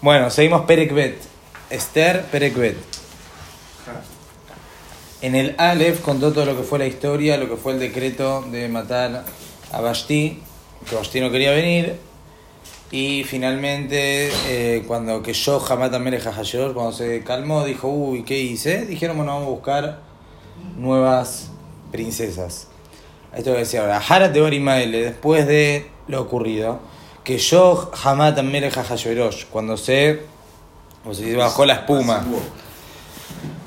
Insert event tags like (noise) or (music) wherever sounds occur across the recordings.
Bueno, seguimos Perekbet. Esther Perekbet. En el Aleph contó todo lo que fue la historia, lo que fue el decreto de matar a Bashti, que Bashti no quería venir. Y finalmente, eh, cuando que yo jamás también cuando se calmó, dijo, uy, ¿qué hice? Dijeron, bueno, vamos a buscar nuevas princesas. Esto que decía ahora, Harat de Orimaele, después de lo ocurrido, que yo jamás también cuando se, como se dice, bajó la espuma,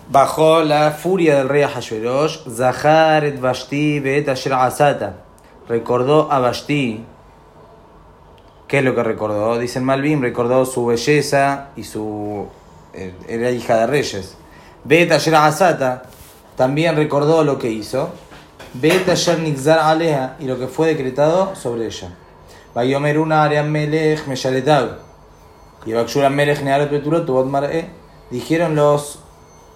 bajó la furia del rey Ahasuerosh, Zahar et Bashti bet Asher Asata, recordó a Bashti, ¿qué es lo que recordó? Dicen Malvin, recordó su belleza y su, eh, era hija de reyes. Bet Asata, también recordó lo que hizo. Asher Aleha, y lo que fue decretado sobre ella. Una área melech meshaletab. Y Bakshura melech nearot beturot tubot mar'e. Dijeron los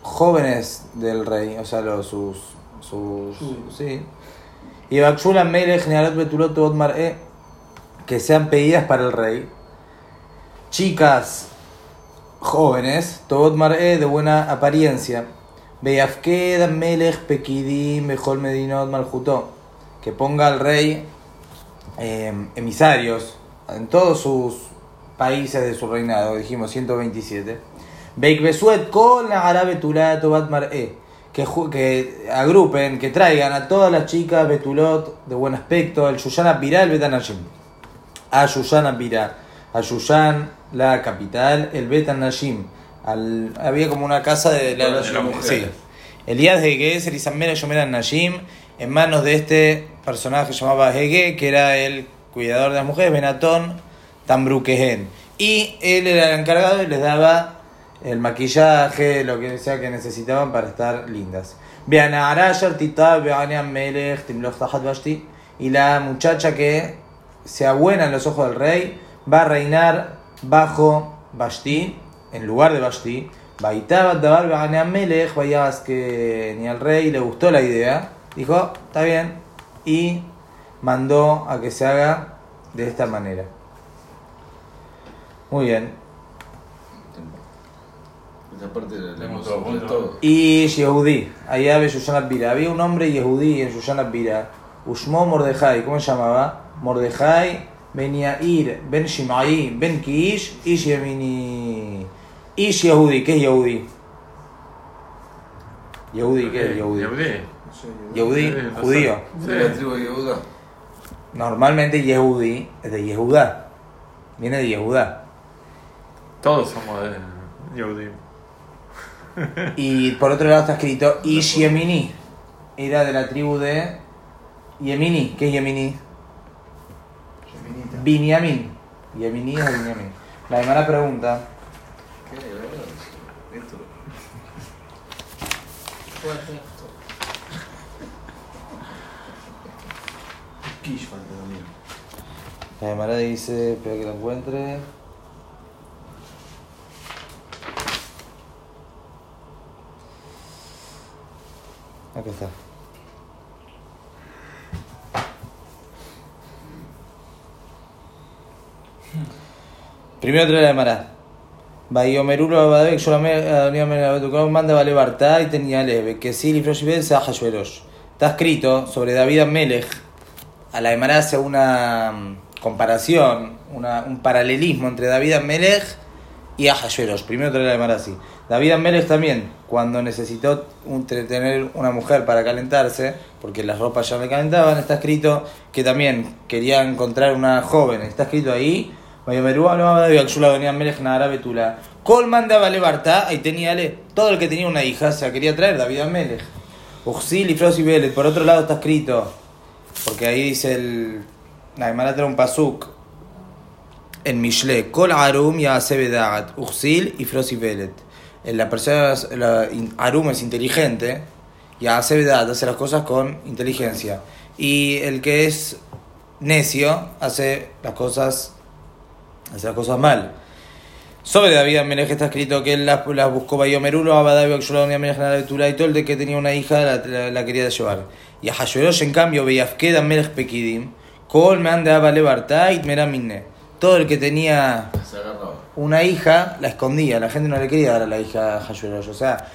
jóvenes del rey, o sea, los, sus. sus sí. Y Bakshura melech nearot beturot tubot mar'e. Que sean pedidas para el rey. Chicas jóvenes, tobot mar'e de buena apariencia. Beyafked melech pekidim mejor medinot maljuto. Que ponga al rey Em, emisarios en todos sus países de su reinado, dijimos 127. Beik Besuet con la árabe Tobat Mar'e. Que, que agrupen, que traigan a todas las chicas Betulot de buen aspecto, el Yuyana Pirá, el Betanashim. A Yuyana Pirá, a Yuyan, la capital, el Betanashim. Al, había como una casa de la, de mujer. Sí. Elías de Geser y Samera Yomeran Nashim en manos de este personaje llamaba Hege, que era el cuidador de las mujeres, Benatón Tambruquehen. Y él era el encargado y les daba el maquillaje, lo que sea que necesitaban para estar lindas. Y la muchacha que sea buena en los ojos del rey va a reinar bajo Bashti, en lugar de Bashti. Vayas que ni al rey le gustó la idea dijo, está bien, y mandó a que se haga de esta manera. Muy bien. Esa parte Y Yehudi, allá ve Susana Pira. Había un hombre Yehudi en Susana Pira. Ushmo Mordejai, ¿cómo se llamaba? Mordejai Ben Yair, Ben Shimai, Ben Kish, Ish Yemini. Ish Yehudi, ¿qué es Yehudi? Yehudi, ¿qué es Yehudi? Yehudi, judío. la tribu de Yehuda. Normalmente Yehudi es de Yehuda. Viene de Yehuda. Todos somos de Yehudi. Y por otro lado está escrito Ish Yemini. Era de la tribu de Yemini. ¿Qué es Yemini? Binyamin. Yemini es Binyamin. La primera pregunta. ¿Qué? Esto. La Gemara dice, espera que lo encuentre. Aquí está. Primero trae la Gemara. Bayomerulo Abadek, yo la manda vale Bartá y tenía leve, que sí, Lifroshibel se Está escrito sobre David Amelech. A la Gemara hace una comparación, un paralelismo entre David Amelech y Ahasueros. Primero te lo así. David Amelech también, cuando necesitó tener una mujer para calentarse, porque las ropas ya le calentaban, está escrito que también quería encontrar una joven. Está escrito ahí. Colman de Barta, ahí tenía todo el que tenía una hija se quería traer, David Amelech. Uxil y Frosi Por otro lado está escrito, porque ahí dice el la Gemara trae un pasuk en Mishle, Kol Arum ya Sebedat, Uxil y Frosi Velet. La persona, la, Arum es inteligente, ya Sebedat hace las cosas con inteligencia. Y el que es necio hace las cosas, hace las cosas mal. Sobre David Amelech está escrito que él las, buscó Bayomerulo, Abadabi, Akshulon y Amelech y todo el de que tenía una hija la, la, quería llevar. Y a Hashverosh, en cambio, Beyafked Amelech Pekidim, Kol me anda a Todo el que tenía. Una hija, la escondía, la gente no le quería dar a la hija a Hashverosh. O sea,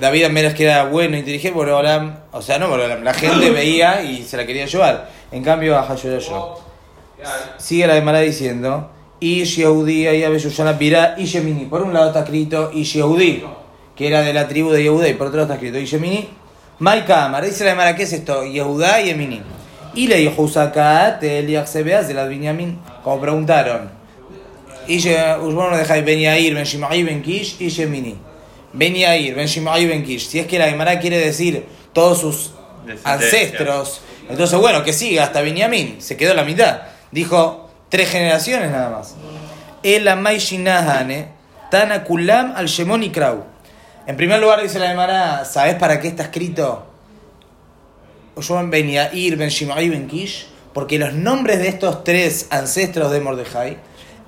David Ameras que era bueno, inteligente, Borolam, o sea, no Borolam, la gente (coughs) veía y se la quería llevar. En cambio a Hashverosh no. Sigue la Gemara diciendo, Ish Yehudi y Abeyushana Pirá y Yemini. Por un lado está escrito Ish Yehudi, que era de la tribu de Yehuda, y por otro lado está escrito Yemini. Maika dice la Gemara, ¿qué es esto? Yehuda y Yemini. Y le dijo Usakat, Eliach Sebeas de la Binyamin, como preguntaron. Y bueno, dejáis Ben Yair, Ben Shimai, Ben Kish y Yemini. Ben Yair, Ben Shimai, Ben Kish. Si es que la Gemara quiere decir todos sus ancestros, entonces bueno, que siga hasta Benjamín. Se quedó la mitad. Dijo tres generaciones nada más. El Amay Shinahane, Tana Kulam al Shemon y Krau. En primer lugar dice la Gemara, ¿sabes para qué está escrito? Oshon Ben Yair, Ben Shimai, Ben Kish? Porque los nombres de estos tres ancestros de Mordejai,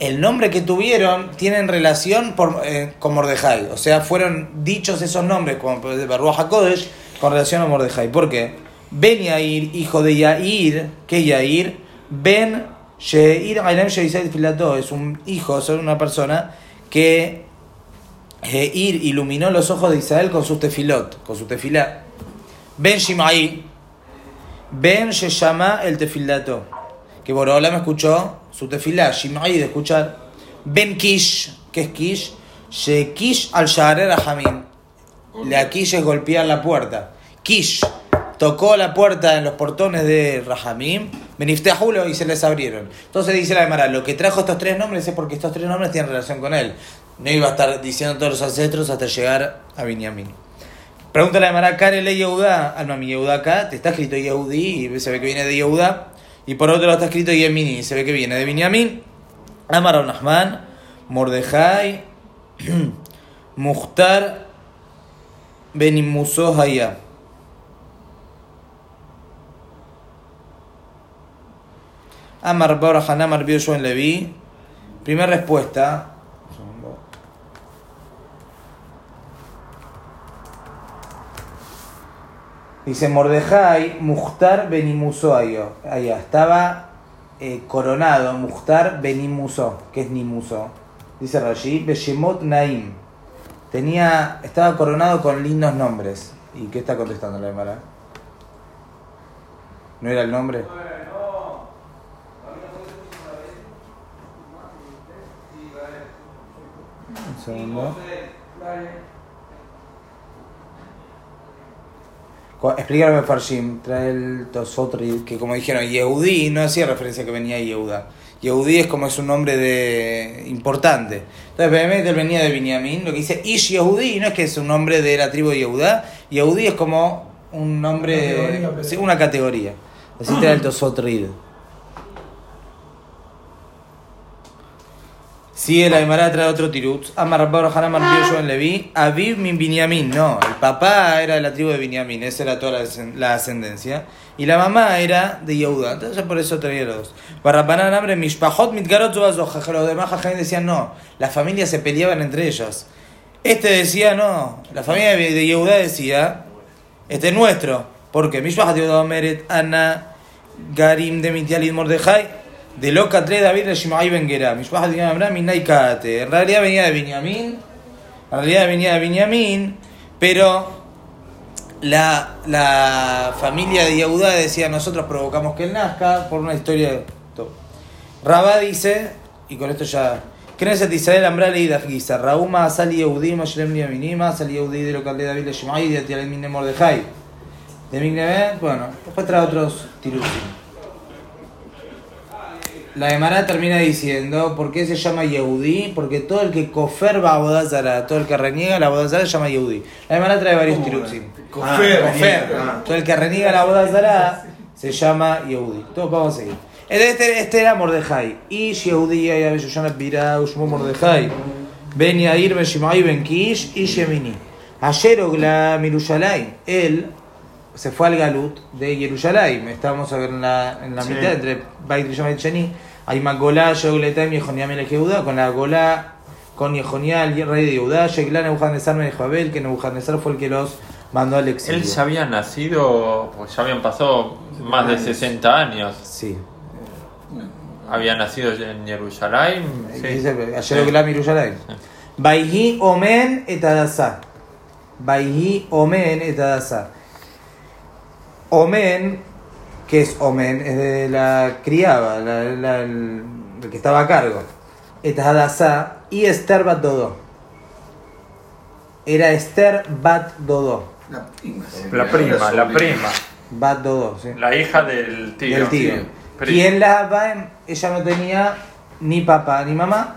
el nombre que tuvieron tienen relación por- eh, con Mordejai. O sea, fueron dichos esos nombres, como de Baruch HaKodesh, con relación a Mordejai. ¿Por qué? Ben Yair, hijo de Yair, ¿qué Yair? Ben Sheir Ailem Filato, es un hijo, es una persona que Yair iluminó los ojos de Israel con sus tefilot, con su tefilá. Ben Shimai, Ben se llama el tefilato. Que Borolam escuchó su tefilá, Shimai de escuchar. Ben Kish, que es Kish, She Kish al Shaharer Hamim. La Kish es golpear la puerta. Kish tocó la puerta en los portones de Rahamim, Benifteahulo y se les abrieron. Entonces dice la Gemara, lo que trajo estos tres nombres es porque estos tres nombres tienen relación con él. No iba a estar diciendo todos los ancestros hasta llegar a Binyamin. Pregunta la Gemara, Kare le Yehuda, al mami Yehuda acá, te está escrito Yehudi y se ve que viene de Yehuda. Y por otro lado está escrito Yemini, se ve que viene de Binyamin. Amar Nahman, Mordejai, (clears throat) Muhtar, Benimuso Amar Barajan, Amar Bioshua en Levi. Primera respuesta. Dice Mordejai, Muhtar Benimuso Ayo. Allá estaba eh, coronado, Muhtar Benimuso, que es Nimuso. Dice Rashi, Beshemot Naim. Tenía, estaba coronado con lindos nombres. ¿Y qué está contestando la Gemara? ¿No era el nombre? Un segundo. Explícame Farshim, trae el Tosotri, que como dijeron, Yehudi no hacía referencia a que venía Yehuda. Yehudi es como es un nombre de importante. Entonces, él venía de Binyamin, lo que dice Ish Yehudi no es que es un nombre de la tribu de Yehuda, Yehudi es como un nombre, una categoría. Así trae el Tosotrid. Sigue la Gemara trae otro tirut. Amar Bar Hanamar Yoshua en Levi. Aviv min Binyamin. No, el papá era de la tribu de Binyamin. Esa era toda la, ascendencia. Y la mamá era de Yehuda. Entonces por eso traía los dos. Barrapanan hambre Mishpahot Mitgarot. Los demás Jajaim decían no. Las familias se peleaban entre ellas. Este decía no. La familia de Yehuda decía este es nuestro. Porque Mishpahot Yehuda Meret Ana Garim de Mitialid Mordejai. De Loca 3 David de Shimai Ben Gera. Mishpahot Yehuda Amram Minai Kate. En realidad venía de Binyamin. En realidad venía de Binyamin. Pero la, la familia de Yehuda decía nosotros provocamos que él nazca por una historia de. Rabá dice, y con esto ya. Knesset Israel Ambrale y Dafgiza. Rauma Asal Yehudi, Mashlem Yaminima, Asal Yehudi de local de David de Shimai y de Atialem Mine Mordejai. De Mignevet, bueno, después trae otros tirusim. La Gemara termina diciendo, ¿por qué se llama Yehudi? Porque todo el que kofer va a Bodazara, todo el que reniega la Bodazara se llama Yehudi. La Gemara trae varios tirusim. Cofer, Kofer. ah. Todo el que reniega la Bodazara se llama Yehudi. Todos vamos a seguir. Este, este era Mordejai. Y Yehudi, y Abishushan Pira, Ushmo Mordejai. Ben Yair, Ben Shimai, Ben Kish y Shemini. Ayer Ogla Mirushalayim. Él se fue al Galut de Jerusalén. Estamos en la, en la Sí. mitad entre Bait y Sheni. Hay Magolá, Yogletam y Joniam Melech Yehuda. Con la Golá, con Yehonial, el rey de Yehuda. Sheglá Nebuchadnezzar Melech Babel, que Nebuchadnezzar fue el que los mandó al exilio. Él ya había nacido, pues ya habían pasado más de 60 años. Sí. había nacido en Jerusalén. Sí. Ayer la Yerushalayim. Baihi omen et adasa. Baihi omen et adasa. Omen, que es omen, es de la criada, la, la- el, el que estaba a cargo. Et adasa y Esther bat Dodo. Era Esther bat Dodo. La prima. La prima, la prima. Bat Dodo, sí. La hija del tío. del tío. Prima. ¿Quién la va? en- Ella no tenía ni papá ni mamá.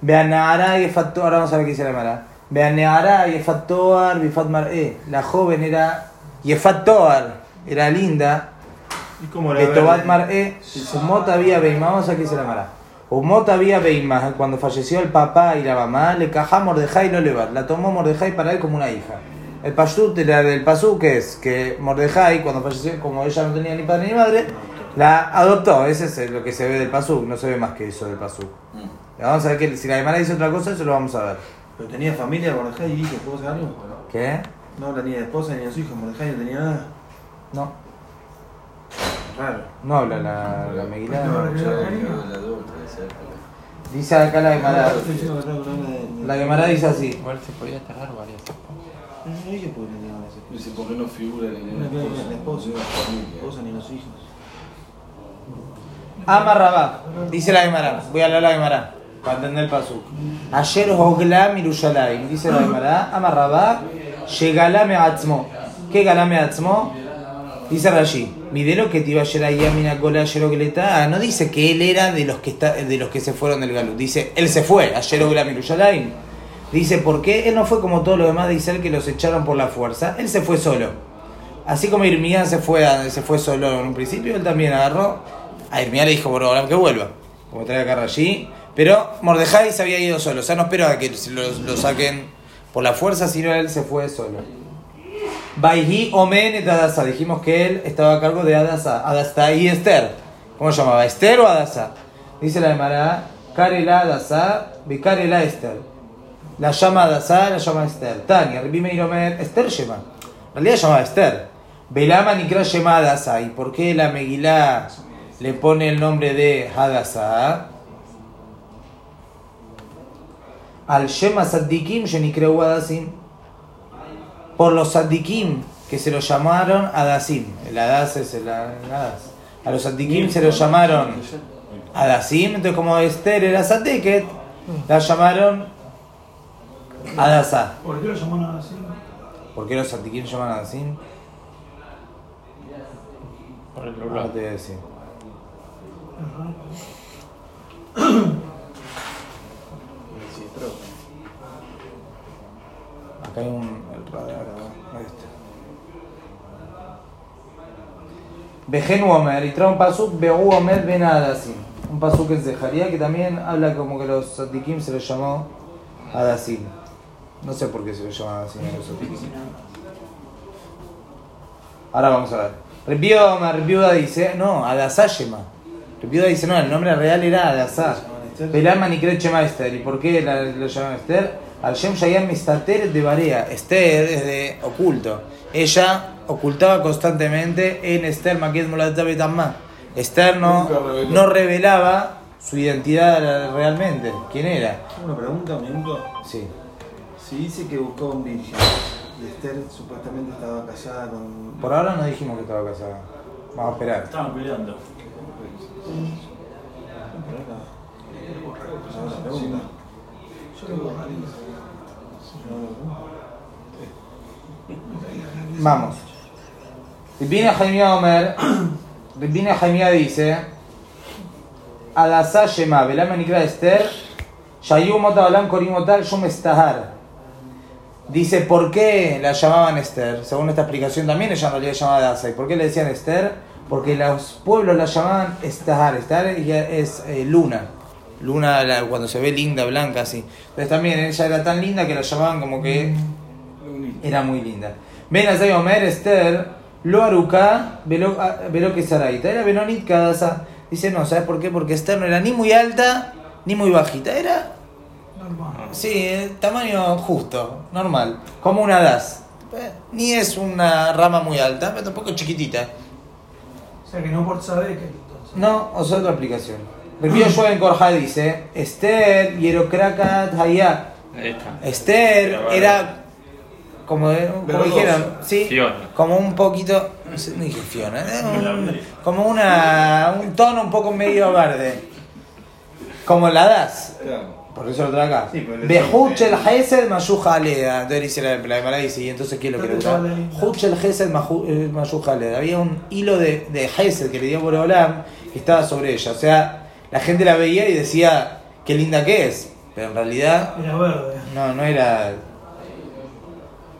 Beanara y Fatoar, ahora vamos a ver qué dice la mara. Beanara y Fatoar, Bifat Mar'e. La joven era Yefat Toar, era linda. ¿Y cómo la Betobat ve? Mar'e, Umot había Beimá, vamos a ver qué dice la mara. Umot había cuando falleció el papá y la mamá, le cajá Mordejai lo levar. La tomó Mordejai para él como una hija. El Pashtut era del Pasú, que es que Mordejai, cuando falleció, como ella no tenía ni padre ni madre, la adoptó. Ese es lo que se ve del Pasú, no se ve más que eso del Pasú. Mm. Vamos a ver que si la Gemara dice otra cosa, eso lo vamos a ver. ¿Pero tenía familia Mordejai y hijo? ¿Puedo saber algo? ¿Qué? No tenía esposa ni a su hijo. Mordejai no tenía nada. No, Raro. no habla la, la Megilá. No, época. Dice acá la Gemara. No La Gemara dice así. Igual se podía tardar varias No, no dije tenía una esposa. Dice, ¿por qué no figura ni la esposa, Ni la esposa ni los hijos. Amarrabá, dice la Gemara. Voy a hablar la Gemara para entender el pasuk. Ayer Hogla Mirushalayim, dice la Gemara. Amarrabá, Shegalame Atzmo. ¿Qué Galame Atzmo? Dice Rashi. Midelo que te iba a llegar ahí a Minacola, ayer Ogleta. No dice que él era de los que, está, de los que se fueron del Galut. Dice, él se fue, ayer Hogla Mirushalayim. Dice, ¿por qué? Él no fue como todos los demás de Israel que los echaron por la fuerza. Él se fue solo. Así como Irmía se fue, se fue solo en un principio, él también agarró. A Irmía le dijo, por ahora que vuelva. Como trae acá allí. Pero Mordejai se había ido solo. O sea, no esperó a que lo, lo saquen por la fuerza, sino él se fue solo. Baihi Omen Adasa. Dijimos que él estaba a cargo de Adasa. Adasa y Esther. ¿Cómo se llamaba? ¿Esther o Adasa? Dice la Gemara, Karela Adasa, Bekarela Esther. La llama Adasa, la llama Esther. Tania, Rabbi Meir Omer, Esther llama. En realidad llamaba Esther. Belama Nikra llama Adasa. ¿Y por qué la Megilá le pone el nombre de Hadasa? Al Shema Saddikim Shenikreu Adasim. Por los Saddikim que se lo llamaron Adasim. El Hadas es el, Hadas. A los Saddikim se lo llamaron Adasim. Entonces, como Esther era Saddiket, la llamaron Adasa. ¿Por qué lo llamaron así? ¿Por qué los Saddikim llaman Adasim? Por el te voy a decir. (clears throat) Hay un el radar. Ahí está. Omer, y trae un pasuk, Behu Omer Ben Adasim. Un pasuk en Zeharia que también habla como que los Sadikim se los llamó Adasim. No sé por qué se los llama Adasim a los Sadikim. Ahora vamos a ver. Rebiuda Omer, Rebiuda dice, no, Adasá Shema. Rebiuda dice, no, el nombre real era Adasá. Belama Nikret Shema Esther. ¿Y por qué lo llaman Esther? Al Shem Shayam Mistater de Barea. Esther es de oculto. Ella ocultaba constantemente en Esther Maquet Molatabet Amma. Esther no, reveló. no revelaba su identidad realmente. ¿Quién era? Una pregunta, un minuto. Sí. Si dice que buscó un virgen y Esther supuestamente estaba casada con. Por ahora no dijimos que estaba casada. Vamos a esperar. Estaban peleando. Pregunta. Vamos. Ribina Jaimía Omer, Ribina Jaimía dice, Adasá Shema, Belama Nikra Esther, Shayu Mota Olam Korim Otal Shum Estahar. Dice, ¿por qué la llamaban Esther? Según esta explicación también ella en realidad llamaba Adasa. ¿Y por qué le decían Esther? Porque los pueblos la llamaban Estahar. Estahar es eh, luna. Luna la- cuando se ve linda, blanca, así. Entonces también ella era tan linda que la llamaban como que era muy linda. Ven a Omer, Esther, lo aruca, velo ah, que Saraita. Era Benonit Kadasa. Dice, no, ¿sabes por qué? Porque Esther no era ni muy alta ni muy bajita. Era, Normal. sí, eh, tamaño justo, normal. Como una das. Eh, Ni es una rama muy alta, pero tampoco chiquitita. O sea que no por saber que entonces. No, o sea, otra aplicación. Rabbi Yoshua en Korja dice, Esther Yerokrakat está. Esther era como, como dijeron, sí, Fiona. como un poquito, no sé, no dije Fiona, un- como una, un tono un poco medio verde, como la das. Por eso lo trae acá. Le- Behuchel Hesed Mayuja Aleda. Entonces dice la, Gemara dice, ¿y entonces qué es lo que le gusta? Huchel Hesed Mayuja Aleda. Había un hilo de, de Hesed que le dio por Olam que estaba sobre ella. O sea, la gente la veía y decía, qué linda que es. Pero en realidad, Era verde. no, no era.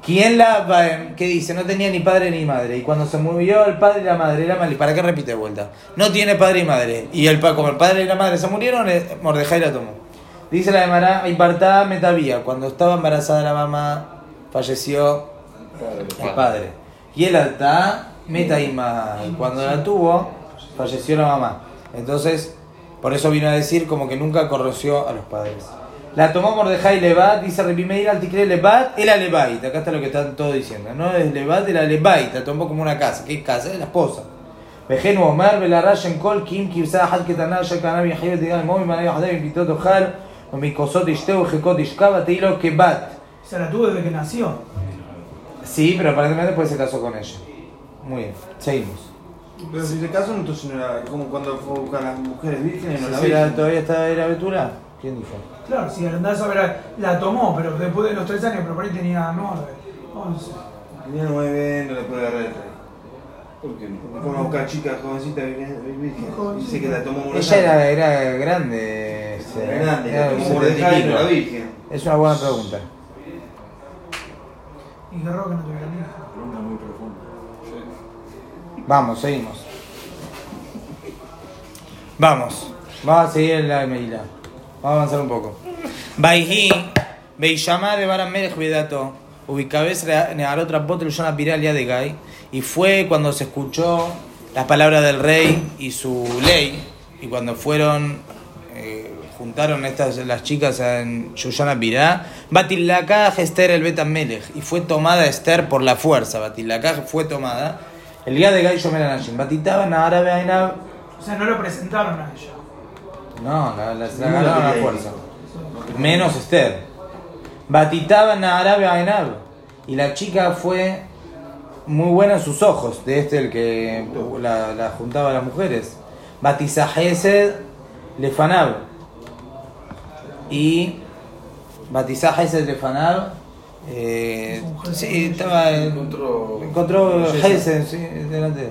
¿Quién la ¿Qué dice? No tenía ni padre ni madre. Y cuando se murió el padre y la madre, era mal. ¿Para qué repite de vuelta? No tiene padre y madre. Y el, como el padre y la madre se murieron, eh, Mordejai la tomó. Dice la de Mará, Impartá Metavía. Cuando estaba embarazada la mamá, falleció el padre. Y el alta Metaima. Cuando la tuvo, falleció la mamá. Entonces, por eso vino a decir como que nunca corroció a los padres. La tomó Mordejai Levat, dice Repimeir al Ticre Levat, era Levait. Acá está lo que están todos diciendo. No es Levat, era Levait. La tomó como una casa. ¿Qué casa? Es la esposa. וכן הוא אומר ולרש אין כל כי אם כבשה אחת קטנה אשר קנה ויחיה ותגע עמו ומנה יחדה מפיתו תאכל ומכוסות ישתה וחיקות ישכב ותהי לו כבת. Se la tuvo desde que nació. Sí, pero aparentemente después se casó con ella. Muy bien, seguimos. Pero si se casó, entonces no era como cuando fue a buscar a las mujeres vírgenes, no la ¿Era- virgen. ¿Todavía está era Betura? ¿Quién dijo? Claro, si andás a ver, la tomó, pero después de los tres años, pero por ahí tenía nueve, once. Tenía nueve, no le puede agarrar el rey. ¿Por qué no? Fue a buscar chicas jovencitas virgen. virgen. Dice que la tomó Ella era, era grande. Era grande, era la tomó setenta y Mordejai, no pico. la virgen. Es una buena pregunta. Y qué raro que no tuviera hijo. Pregunta muy profunda. Vamos, seguimos. Vamos, vamos a seguir la Meila. Vamos a avanzar un poco. Baihi, Beishama de Baran Melech Vedato, ubicabes negarot rapot el Yona Piral de Gai, y fue cuando se escuchó las palabras del rey y su ley, y cuando fueron, eh, juntaron estas las chicas en Yushana Pirá, Batilakaj Esther el Betan Melech, y fue tomada Esther por la fuerza, Batilakaj fue tomada, el día de Gai Shomer Anashim, Batitaban Árabe Ainab, O sea, no lo presentaron a ella. no, la, la, la ganaron a fuerza. Menos Esther. Batitaban a Arabia Ainab. Y la chica fue muy buena en sus ojos, de este el que la, la juntaba a las mujeres. Batizahesed Lefanab. Y Batizahesed Lefanab. Eh, sí, estaba en- Encontró. Encontró Hesed, sí, delante.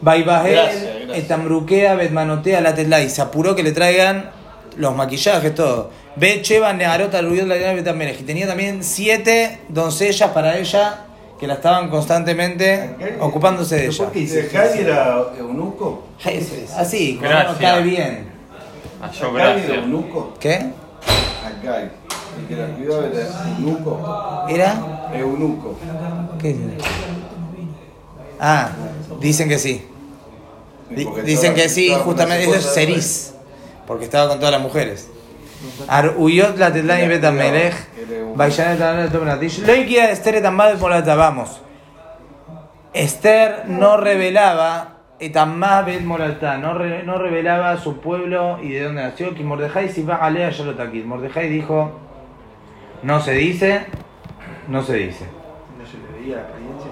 Baibajel, gracias. Etamruquea, Betmanotea, la Tetlay. Se apuró que le traigan los maquillajes, todo. Ve Cheva, Negarota, Rubiol, la Betamérez. Y tenía también siete doncellas para ella que la estaban constantemente ocupándose de ¿Pero ella. por qué dice ¿Jai era eunuco? Así, como no Gracias. cae bien. Ah, yo ¿Jai era gracias. eunuco? ¿Qué? El que la cuidaba era eunuco. ¿Era? Eunuco. ¿Qué dice? Ah, dicen que sí. Porque Dicen que sí, justamente eso es. Ceris, porque estaba con todas las mujeres. Aruyot la tetlani betamelech, Vayanet la tomenatish. Leikia Esther etamad molata, vamos. Esther no revelaba etamad bet molata, no, re- no revelaba su pueblo y de dónde nació. Que Mordejai si va a leer Yalotakid. Mordejai dijo, no se dice, no se dice. No se le veía la apariencia.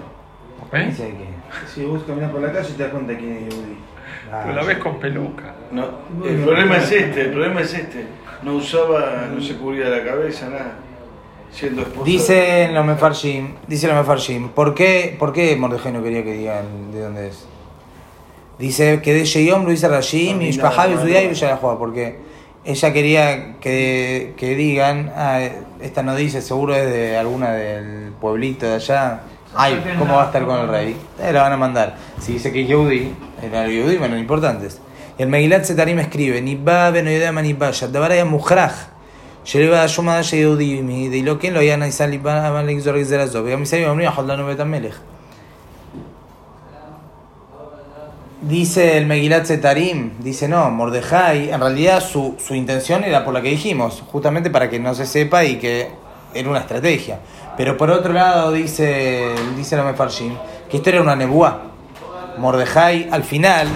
¿Eh? Dice que- Si vos caminas por la calle te das cuenta quién es Yehudi. Ah, Pero la ves con peluca. No, el problema es este, el problema es este. No usaba, no se cubría la cabeza, nada. Siendo esposa. Dice los Mefarshim, dice los Mefarshim, ¿por qué, ¿por qué Mordejai no quería que digan de dónde es? Dice que de Sheyom lo dice Rashim y Shpahab y Sudai y Villalajua, porque ella quería que, que digan, ah, esta no dice, seguro es de alguna del pueblito de allá. Ay, ¿cómo va a estar con el rey? Eh, la van a mandar. Si dice que es Yehudi, era Yehudi, bueno, importantes. El Megilat Zetarim escribe, ni va no idea ni vaya, dabaraya muhraj. Lleva a Yomada Yehudi, y lo que lo iban a analizar, y van a analizar, y van a analizar, y van a analizar, y Dice el Megilat Zetarim, dice no, Mordejai, en realidad su, su intención era por la que dijimos, justamente para que no se sepa y que era una estrategia. Pero por otro lado dice, dice la Mefarshim, que esto era una nebuá. Mordejai al final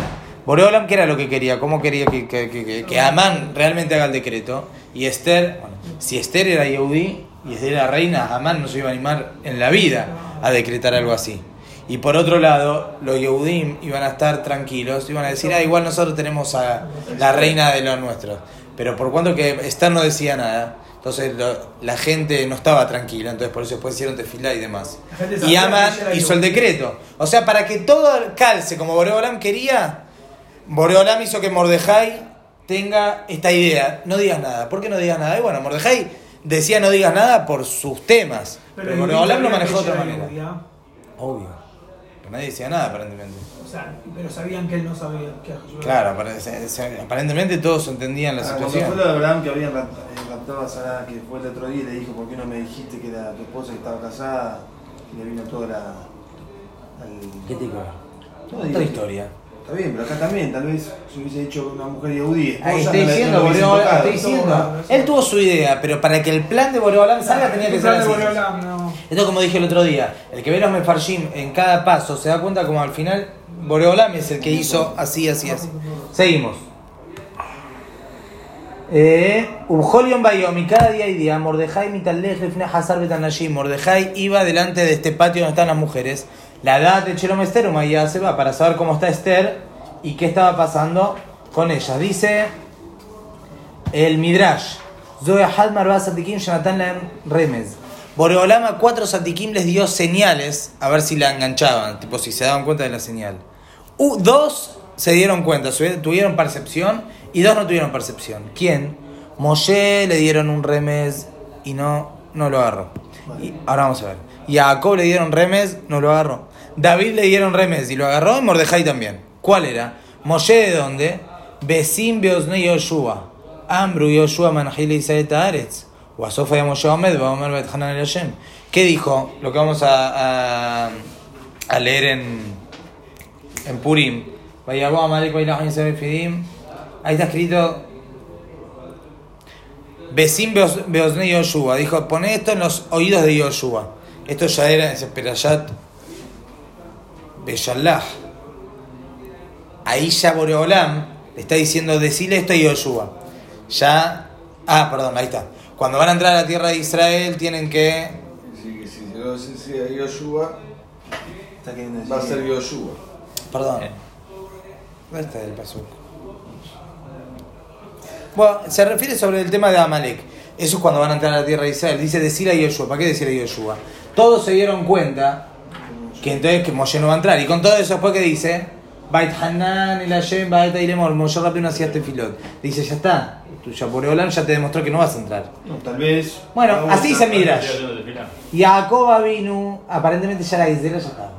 Boreolam, ¿qué era lo que quería? ¿Cómo quería que, que, que, que- Amán realmente haga el decreto? Y Esther, si Esther era Yehudí y Esther era reina, Amán no se iba a animar en la vida a decretar algo así. Y por otro lado, los Yehudim iban a estar tranquilos, iban a decir, ah, igual nosotros tenemos a la reina de los nuestros. Pero por cuanto que Esther no decía nada, entonces lo- la gente no estaba tranquila, entonces por eso después hicieron tefilá y demás. Y era hizo el decreto. O sea, para que todo calce como Boreolam quería, Boreolam hizo que Mordejai tenga esta idea. No digas nada. ¿Por qué no digas nada? Y bueno, Mordejai decía no digas nada por sus temas. Pero, el Boreolam lo manejó de otra manera. Obvio. Pero nadie decía nada aparentemente. O sea, pero sabían que él no sabía que era judío. Claro, apare- se- se- aparentemente todos entendían la Ah, Cuando situación. fue lo de Abraham que habían eh, raptado a Sara, que fue el otro día y le dijo, ¿por qué no me dijiste que era tu esposa que estaba casada? Y le vino toda la... al- ¿Qué ver? No, Otra historia. Está bien, pero acá también, tal vez si hubiese dicho una mujer yehudí, Ahí está diciendo, no Boreolam, está diciendo. Él tuvo su idea, pero para que el plan de Boreolam salga tenía que El ser plan de así. Esto como dije el otro día, el que ve los mefarshim en cada paso se da cuenta como al final Boreolam es el que hizo así, así, así. Seguimos. Eh, Ubjolion Bayomi, cada día y día, Mordejai mitalej hazar betanashim. Mordejai iba delante de este patio donde están las mujeres. La edad de Chelom Esther, ya se va para saber cómo está Esther y qué estaba pasando con ella. Dice el Midrash. Zoe Hadmar va Satikim Jonathan Laem Remez. Boreolam a cuatro Satikim les dio señales a ver si la enganchaban, tipo si se daban cuenta de la señal. U- dos se dieron cuenta, tuvieron percepción y dos no tuvieron percepción. ¿Quién? Moshe le dieron un remez y no, no lo agarró. Y, ahora vamos a ver. Y a Jacob le dieron remez, no lo agarró. David le dieron remez y lo agarró y Mordejai también. ¿Cuál era? Moshe de dónde? Besim Beosne Yoshua. Ambru Yoshua Manahil Israel Taaretz. ¿Qué dijo? Lo que vamos a, a, a leer en, en Purim. Ahí está escrito. Besim Beos- Beosne Yoshua. Dijo, pone esto en los oídos de Yoshua. Esto ya era ese Perayat Beshallah. Ahí ya Boreolam está diciendo, decile esto a Yoshua. Ya. Ah, perdón, ahí está. Cuando van a entrar a la tierra de Israel, tienen que. No sé si a Yoshua, Está queriendo decir va a ser Yoshua. Perdón. ¿Dónde está el pasuk? Bueno, se refiere sobre el tema de Amalek. Eso es cuando van a entrar a la tierra de Israel. Dice decir a Yoshua. ¿Para qué decir a Yoshua? Todos se dieron cuenta que entonces que Moshe no va a entrar. Y con todo eso después que dice, Bait Hanan, el Hashem, Bait Ailemor, Moshe rápido hacía este filot. Dice, ya está. Ya por Olam ya te demostró que no vas a entrar. No, tal vez... Bueno, así a- dice Midrash. Jacob vino, aparentemente ya la Israel ya estaba.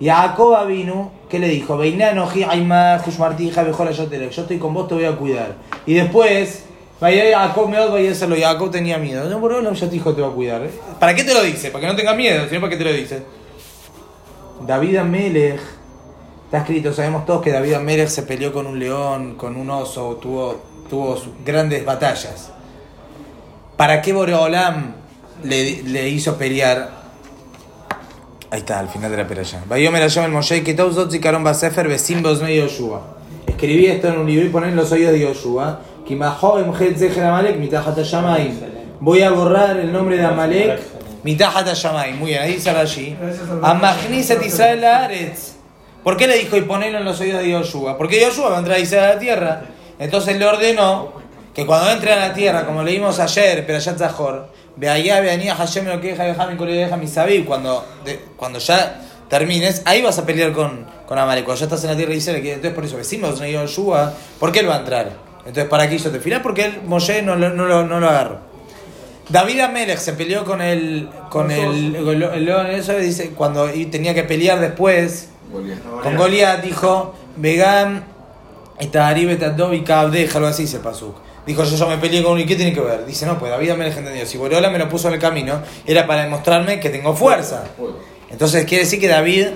Jacob vino, ¿qué le dijo? Beinano, Aima, Jushmartija, Bejola, yo te yo estoy con vos, te voy a cuidar. Y después, vaya Jacob me vaya a hacerlo. Jacob tenía miedo. No, por yo te dijo te va a cuidar. ¿eh? ¿Para qué te lo dice? Para que no tenga miedo, sino para qué te lo dice. David Amelech, está escrito, sabemos todos que David Amelech se peleó con un león, con un oso, tuvo, tuvo grandes batallas. ¿Para qué Boreolam le, le hizo pelear? Ahí está, al final de la peralla. El Moshe, que todos basefer. Escribí esto en un libro y poné en los oídos de Yoshua. Voy a borrar el nombre de Amalek mitachat hashamayim. Muy bien, ahí dice allí. Amagniset Israel Laaretz. ¿Por qué le dijo y ponelo en los oídos de Yoshua? Porque Yoshua va a entrar a Israel a la tierra. Entonces le ordenó que cuando entre a la tierra, como leímos ayer, pero allá Zahor, ve allá, ve anía, Hashem lo que deja, mi sabí, cuando, de- cuando ya termines, ahí vas a pelear con, con Amalek. Cuando ya estás en la tierra de Israel, entonces por eso decimos, no Yoshua, ¿por qué él va a entrar? Entonces, ¿para qué hizo tefilá? Porque él, Moshe no, lo- no, lo- no lo agarró. David Amelech se peleó con el con el, el, el león eso dice cuando tenía que pelear después Goliat. con Goliat dijo Etadov y Kabdej, algo así dice Pasuk. Dijo yo, yo me peleé con uno y ¿qué tiene que ver? Dice no, pues David Amelech entendió. Si Boreola me lo puso en el camino, era para demostrarme que tengo fuerza. Entonces quiere decir que David,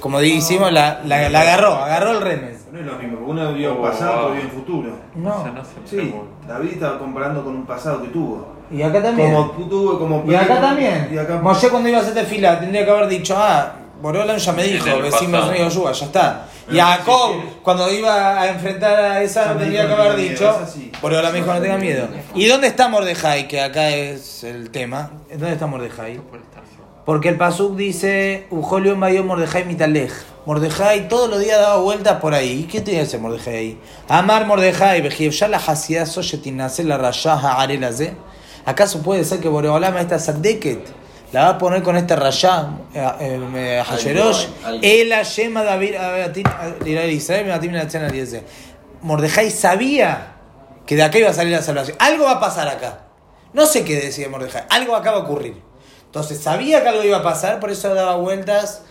como dijimos, la, la, la agarró, agarró el remes. No es lo mismo, porque uno vio pasado, otro vio en futuro. No. Sí, David estaba comparando con un pasado que tuvo. Y acá también. Como tuvo, como Y acá también. Y acá Moshe cuando iba a hacer fila tendría que haber dicho, ah, Boreolam ya me dijo, el vecinos río Yuba, ya está. Y Jacob, cuando iba a enfrentar a esa, Ya tendría que haber dicho, así. Boreolam me dijo no tenga miedo. ¿Y dónde está Mordejai? Que acá es el tema. ¿Dónde está Mordejai? Porque el Pasuk dice, Ujolio Mayo Mordejai Mitalej. Mordejai todos los días daba vueltas por ahí. ¿Y qué tiene que hacer Mordejai ahí? Amar Mordejai, Bejiev la Hasidah Soyetinase la Rayah Arelaze. ¿Acaso puede ser que Boreolam esta Sadeket la va a poner con este eh, Hasherosh? El Shema David Israel. Mordejai sabía que de acá iba a salir la salvación. Algo va a pasar acá. No sé qué decía Mordejai. Algo acá va a ocurrir. Entonces sabía que algo iba a pasar, por eso daba vueltas.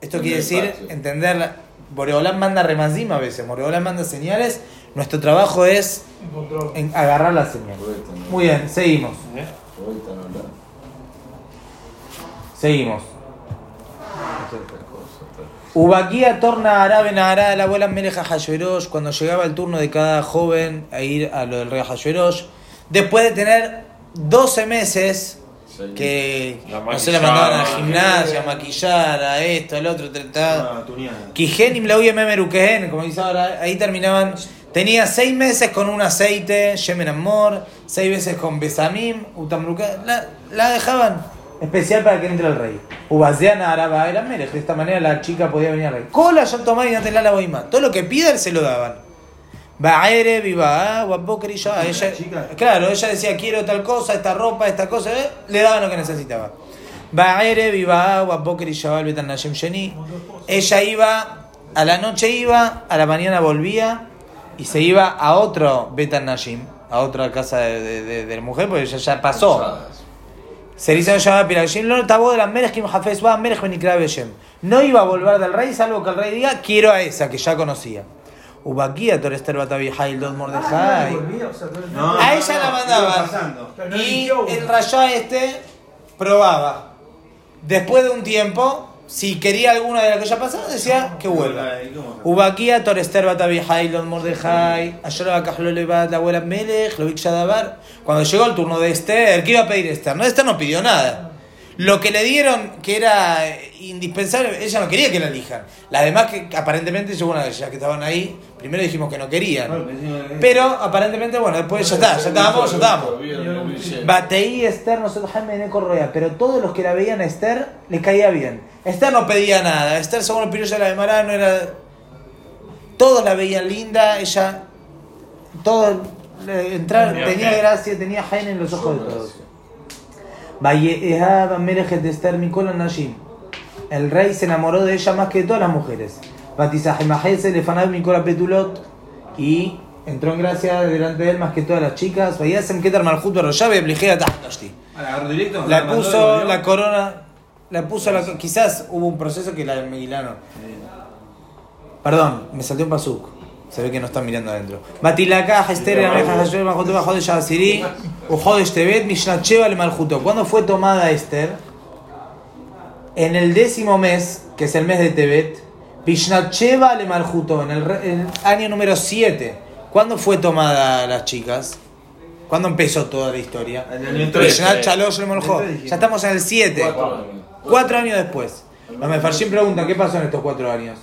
Esto En quiere decir entender. Boreolán manda remazim a veces. Boreolán manda señales. Nuestro trabajo es en agarrar la señal. Muy bien, seguimos. Seguimos. Ubaquía torna árabe Nahara la abuela Meleja Hashverosh cuando llegaba el turno de cada joven a ir a lo del rey Hashverosh. Después de tener 12 meses que no se la mandaban a la gimnasia, a maquillar, a esto, al otro, tuneada. Kijenim la uye memerukehen, como dice ahora, ahí terminaban. Tenía seis meses con un aceite, Yemen Amor, seis veces con Besamim, Utamruka, la, la dejaban especial para que entre el rey. Ubaziana Araba era Melech, de esta manera la chica podía venir al rey. Cola, ya tomá y date la boima. Todo lo que pida, él se lo daban. Baere, viva, guapoker y ya. Ella, claro, ella decía quiero tal cosa, esta ropa, esta cosa, eh, le daban lo que necesitaba. Baere, viva, guapoker y ya, betan Nashem Sheni. Ella iba, a la noche iba, a la mañana volvía y se iba a otro Betan Nashim, a otra casa de, de, de- de la mujer, porque ya, ya pasó. Se no iba a volver del rey, salvo que el rey diga, quiero a esa que ya conocía. Ubaquía, Torester Batavijail, Dos Mordejai. volvía, o sea, todo el- No, A ella la no Y el rayá este probaba. Después de un tiempo, si quería alguna de las que ya pasaba, decía que vuelva. Ubaquía, Torester Batavijail, Dos Mordejai. Ayer Bakajlo Levat, la abuela Melech, Lovik Shadabar. Cuando llegó el turno de Esther, ¿qué iba a pedir Esther? No, Esther no pidió nada. Lo que le dieron, que era indispensable, ella no quería que la elijan. Las demás que aparentemente, según una de ellas que estaban ahí, primero dijimos que no querían. Pero aparentemente, bueno, después ya está, ya estábamos, ya estábamos. Bateí Esther, nosotros Jaime de Correa, pero todos los que la veían a Esther le caía bien. Esther no pedía nada, Esther según el pirulla de la de Mará no era... Todos la veían linda, ella... Todos le entraron, Tenía gracia, tenía Jaime en los ojos de todos. Amelech de Esther. El rey se enamoró de ella más que de todas las mujeres. Y entró en gracia delante de él más que todas las chicas. ¿La puso la corona. La puso la. Quizás hubo un proceso que la de. Perdón, me salté un pasuk. Se ve que no están mirando adentro. Batilaka, Yasiri, Sheva, Le Maljuto. ¿Cuándo fue tomada Esther? En el décimo mes, que es el mes de Tebet, Mishnat Sheva, Le Maljuto, en el, en año número 7. ¿Cuándo fue tomada las chicas? ¿Cuándo empezó toda la historia? En el año Le. En Ya estamos en el 7. Cuatro años. Cuatro años después. Los Mefarshim preguntan, ¿qué pasó en estos cuatro años?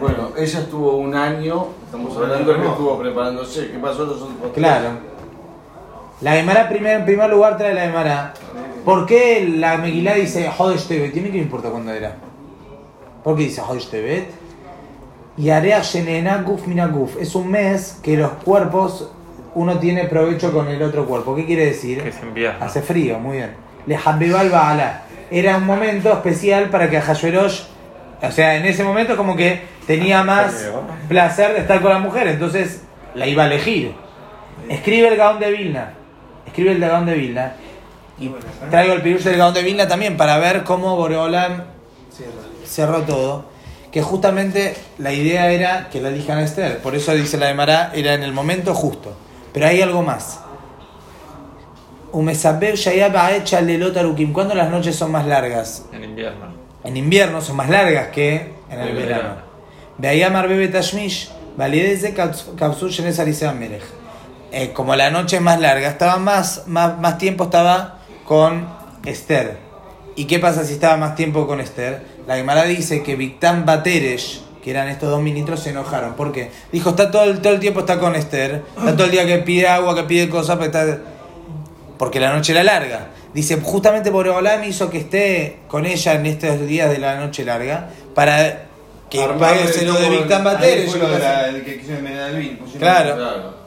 Bueno, ella estuvo un año, estamos hablando de que estuvo preparándose. ¿Qué pasó los otros cuatro? Claro. La Gemara primer, en primer lugar trae la Gemara. ¿Por qué la Megilá dice Hodesh Tebet? ¿Tiene que me importa cuándo era? ¿Por qué dice Hodesh Tebet? Y Area Shenena Guf Mina Guf. Es un mes que los cuerpos, uno tiene provecho con el otro cuerpo. ¿Qué quiere decir? Que. Hace frío, muy bien. Le Habibal Baala. Era un momento especial para que Hashverosh, o sea, en ese momento como que tenía más placer de estar con la mujer, entonces la iba a elegir. Escribe el Gaón de Vilna. Escribe el Gaón de Vilna. Y traigo el pirush del Gaón de Vilna también para ver cómo Boreolam cerró todo. Que justamente la idea era que la elijan a Esther. Por eso dice la de Mará, era en el momento justo. Pero hay algo más. ¿Cuándo las noches son más largas? En invierno. En invierno son más largas que en el En verano. verano. Eh, Como la noche es más larga, estaba más, más, más tiempo estaba con Esther. ¿Y qué pasa si estaba más tiempo con Esther? La Gemara dice que Victán Bateresh, que eran estos dos ministros, se enojaron. ¿Por qué? Dijo, está todo el, todo el tiempo está con Esther, está todo el día que pide agua, que pide cosas, pero está- porque la noche era larga. Dice, justamente Boreolam hizo que esté con ella en estos días de la noche larga para que pague lo de el- Victán Bateresh. el el pusieron- Claro.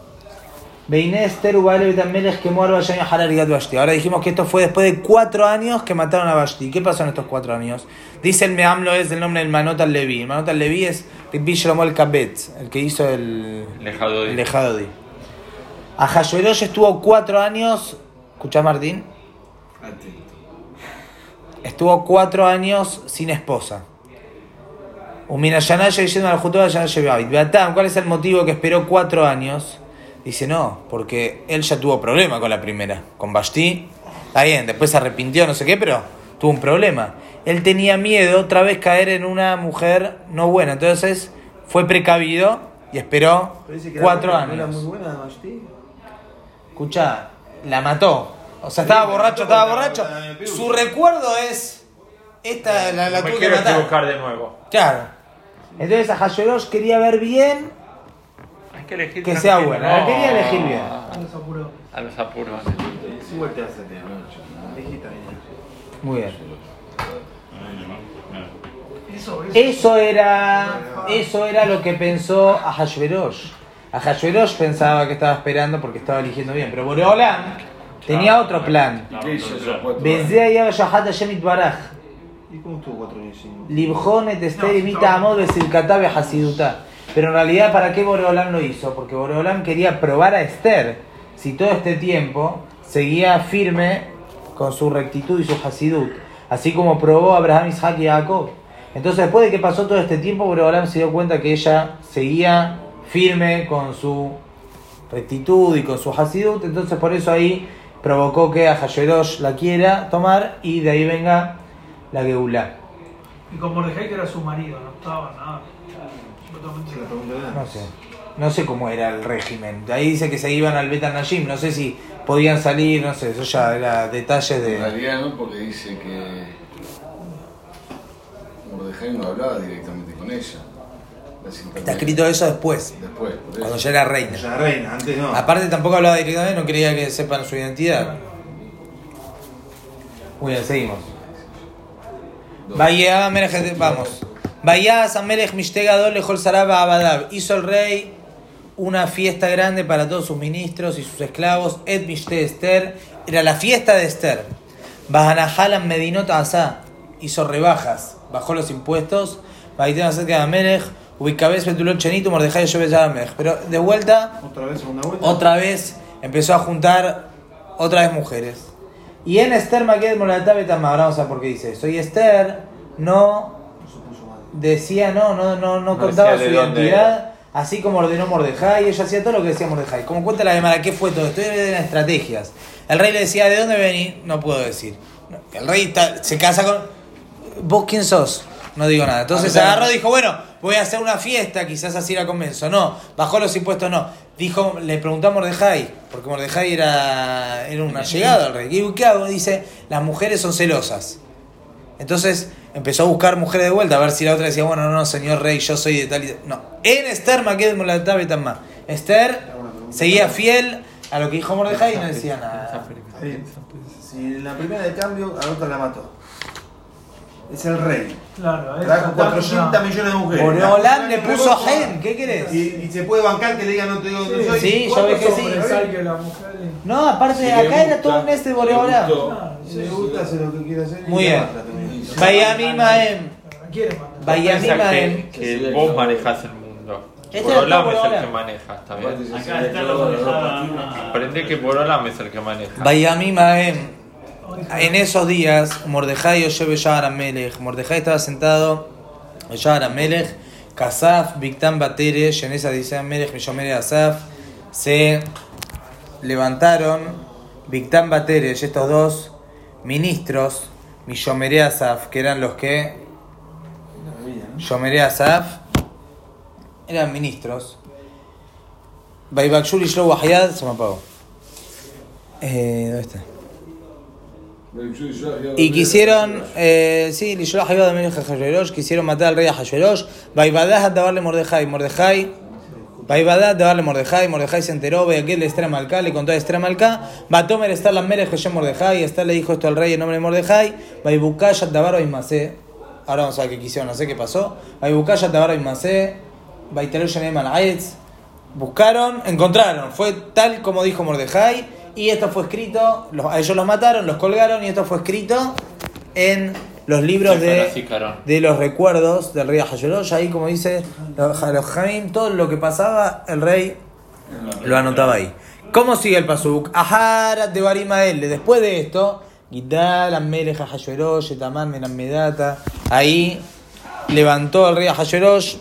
Ahora dijimos que esto fue después de cuatro años que mataron a Vashti. ¿Qué pasó en estos cuatro años? Dice el Meamlo es el nombre del Manot al Levi. El Manot al Levi es Shlomo el Kabetz, el que hizo el, Lejado de- el Lejadodi. A Hashverosh estuvo cuatro años. ¿Escuchás, Martín? Atento. Estuvo cuatro años sin esposa. Umina Yanaya diciendo al Yanaya Beatam, ¿cuál es el motivo que esperó cuatro años? Dice no, porque él ya tuvo problema con la primera, con Bashti. Está bien, después se arrepintió, no sé qué, pero tuvo un problema. Él tenía miedo otra vez caer en una mujer no buena, entonces fue precavido y esperó cuatro buena, ¿no Era años. muy buena. Escucha, la mató. O sea, estaba borracho, estaba borracho. Su recuerdo es. Esta la, la tuve que matar. equivocar de nuevo. Claro. Entonces a quería ver bien que elegir que sea buena. La quería elegir bien. A los apuros. A los apuros. Igual te hace de noche. Muy bien. Eso, eso. Eso era, eso era lo que pensó a Hashverosh. A Hashverosh pensaba que estaba esperando porque estaba eligiendo bien. Pero Boreolam tenía otro plan. ¿Y qué hizo esos cuatro Bezé años? allá Yahat Hashem Itbaraj. ¿Y cómo estuvo cuatro años sin.? Libjon et Esther imita amod besilkatá behasidutá. Pero en realidad, ¿para qué Boreolam lo hizo? Porque Boreolam quería probar a Esther si todo este tiempo seguía firme con su rectitud y su hasidut. Así como probó Abraham, Isaac y Jacob. Entonces, después de que pasó todo este tiempo, Boreolam se dio cuenta que ella seguía firme con su rectitud y con su hasidut. Entonces, por eso ahí provocó que a Hashverosh la quiera tomar y de ahí venga la Geulah. Y con Mordejai que era su marido, no estaba nada. Totalmente. Se la pregunta de No sé. No sé cómo era el régimen. De ahí dice que se iban al Betan Najim. No sé si podían salir, no sé. Eso ya era detalles En de. realidad no, porque dice que Mordejai no hablaba directamente con ella. Está escrito eso después, Después, por eso. cuando ya era reina. Ya reina, antes no. Aparte tampoco hablaba directamente, no quería que sepan su identidad. Muy bien, seguimos. Vaya vamos. Vaya Samelech Mishtegadol Lejol Saraba Abadab. Hizo el rey una fiesta grande para todos sus ministros y sus esclavos. Ed Mishte Esther. Era la fiesta de Esther. Bahanahalan Medinot Asa. Hizo rebajas. Bajó los impuestos. Baiten acerca de Amelech. Ubicabez Betulot Chenito Mordejai Yobe Yamech. Pero de vuelta Otra vez, segunda vuelta. otra vez empezó a juntar otra vez mujeres. Y en Esther Maqued Molatabe Tamar, vamos a ver por qué dice eso. Y Esther no No se puso mal. Decía, no, no, no, no contaba su de identidad, así como ordenó Mordejai, ella hacía todo lo que decía Mordejai. Como cuenta la Gemara, ¿qué fue todo esto? Eran estrategias. El rey le decía, ¿de dónde venís? No puedo decir. El rey está- se casa con... ¿Vos quién sos? No digo nada. Entonces Ah, claro. agarró y dijo, bueno, voy a hacer una fiesta, quizás así la convenzo. No, bajó los impuestos, no. Dijo, le preguntó a Mordejai, porque Mordejai era, era un allegado al rey. ¿Y qué hago? Dice, las mujeres son celosas. Entonces empezó a buscar mujeres de vuelta, a ver si la otra decía, bueno, no, no, señor rey, yo soy de tal y tal. No, en Esther Tamá. Esther seguía fiel a lo que dijo Mordejai y no decía nada. Sí. Si en la primera de cambio, a la otra la mató. Es el rey. Claro, es Trajo fantástico. 400 millones de mujeres. Boreolán le puso a Gen, ¿qué querés? Y, y se puede bancar que le digan no te digo dónde soy. Sí, yo ¿Cuánto ve que sí. sobresale que la mujer le- No, aparte Si acá era todo un este Boreolán. Si le gusta, hace lo que quiere hacer. y Muy bien. Vaya Maem. Piensa Maem. que, vos manejás el mundo. Este Borolam es es el que maneja, ¿está bien? Acá está la. Aprende que Borolam es el que maneja. Vaya Maem. En esos días, Mordejai Oshebe Yahar Melech. Mordejai estaba sentado, Yahar Melech, Kasaf, Victam Bateresh, en esa dice Melech, Millomere Asaf, se levantaron Victam Bateresh, estos dos ministros, Millomere Asaf, que eran los que Asaf eran ministros. Baibakshul y Shlow se me apagó. Eh, ¿Dónde está? Y quisieron, eh, sí, quisieron matar al rey Hashverosh. Vaibadah de darle Mordejai. Mordejai, Vaibadah de darle Mordejai. Mordejai se enteró, ve aquel de Esther Malká, le contó a Esther Malká. Batomer estar la Melech Hashem Mordejai. Esther le dijo esto al rey en nombre de Mordejai. Vaibukayat Dabar Oimase. Ahora vamos a ver qué quisieron, no sé qué pasó. Vaibukayat Dabar Oimase. Vaiteru Shenem Alaetz. Buscaron, encontraron. Fue tal como dijo Mordejai. Y esto fue escrito, a ellos los mataron, los colgaron y esto fue escrito en los libros de, de los recuerdos del rey Hashverosh. Ahí, como dice Jamim, todo lo que pasaba, el rey lo anotaba ahí. ¿Cómo sigue el pasuk? Aharat de Barimael. Después de esto, Gidal, Amelech, Hashverosh, Etaman, Menamedata. Ahí levantó el rey Hashverosh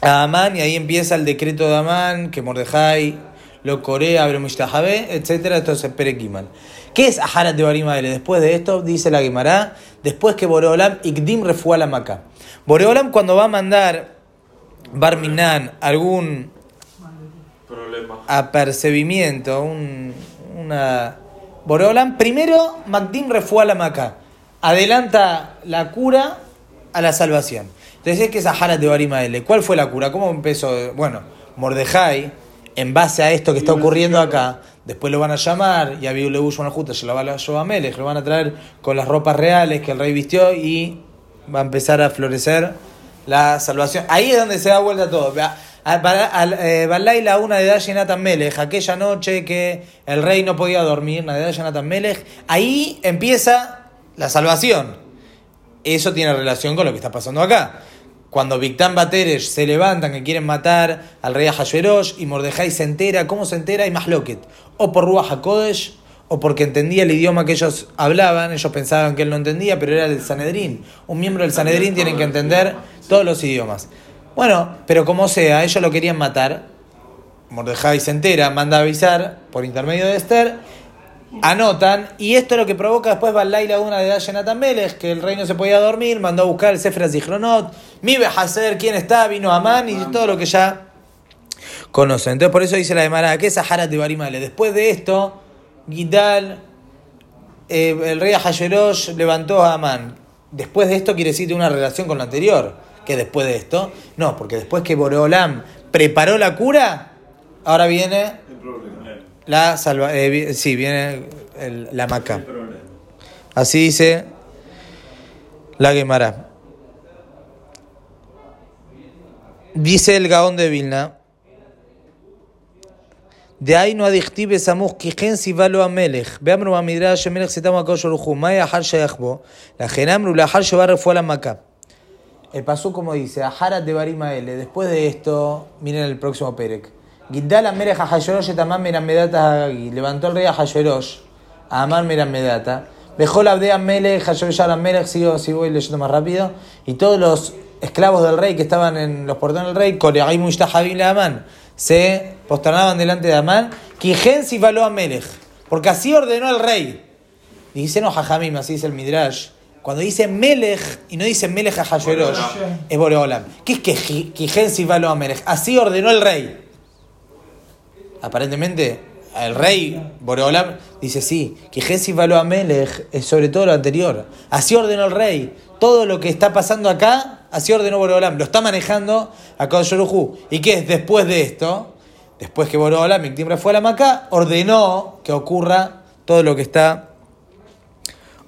a Amán y ahí empieza el decreto de Amán, que Mordejai lo corea, abre Mishtahabé, etc. Esto es Perekiman. ¿Qué es Aharat de Barimael? Después de esto, dice la Gemara, después que Boreolam Ikdim refuá la Maca. Boreolam cuando va a mandar Barminan algún Problema. apercibimiento, un, una... Boreolam, primero Magdim refue la Maca, adelanta la cura a la salvación. Entonces es que es Aharat de Barimaele. ¿Cuál fue la cura? ¿Cómo empezó? Bueno, Mordejai, en base a esto que está ocurriendo acá, después lo van a llamar y a Biulebush Justa se lo va a llevar a Melech, lo van a traer con las ropas reales que el rey vistió y va a empezar a florecer la salvación. Ahí es donde se da vuelta todo. Eh, Balaila, una de Dayenatan Melech, aquella noche que el rey no podía dormir, una de Dayenatan Melech, ahí empieza la salvación. Eso tiene relación con lo que está pasando acá. Cuando Victán Bateres se levantan que quieren matar al rey Ahasuerosh y Mordejai se entera, ¿cómo se entera? Y más loquet. O por Ruach HaKodesh, o porque entendía el idioma que ellos hablaban, ellos pensaban que él no entendía, pero era del Sanedrín. Un miembro del Sanedrín tiene que entender todos los idiomas. Bueno, pero como sea, ellos lo querían matar. Mordejai se entera, manda avisar por intermedio de Esther, anotan, y esto es lo que provoca después Balaila una de Dayenatan Melech, que el rey no se podía dormir, mandó a buscar el Sefer Zichronot, mi hacer quién está, vino Amán y todo lo que ya conocen. Entonces por eso dice la Gemara, que es Saharat de Barimale. Después de esto, Gidal, eh, el rey Ahasuerosh levantó a Amán. Después de esto quiere decir una relación con lo anterior, que después de esto, no, porque después que Boreolam preparó la cura, ahora viene la salva, eh, sí, viene el- la maca. Así dice la Gemara. Dice el Gaón de Vilna. De ahí no adictive samuch kichen sivalo a melech. Veamru a midrash melech sitamo a koshoruchu. Maya har sheyachbo. La genamru la har shebar fue a la maca. El pasó como dice, Aharat de Barimaele. Después de esto, miren el próximo Perek. Gidal Amelech Ahashverosh et Amán Meramedata. Levantó el rey Ahashverosh a Amán Meramedata. Dejó la aldea Melech, Ahashverosh Amelech, sigo, sigo voy leyendo más rápido. Y todos los esclavos del rey que estaban en los portones del rey, Koreai Mushtahabim Amán, se posternaban delante de Amán. Kijen Sivaló Amelech. Porque así ordenó el rey. Dice no Jajamim, así dice el Midrash. Cuando dice Melech y no dice Melech a Hashverosh, es Boreolam. ¿Qué es que Kijen Sivalo a Melech? Así ordenó el rey. Aparentemente, el rey Boreolam dice sí, Kijen Sivalo a Melech es sobre todo lo anterior. Así ordenó el rey. Todo lo que está pasando acá, así ordenó Boreolam. Lo está manejando a Kodosh ¿Y qué es después de esto? Después que Boreolam, Miktimra fue a la Maca, ordenó que ocurra todo lo que está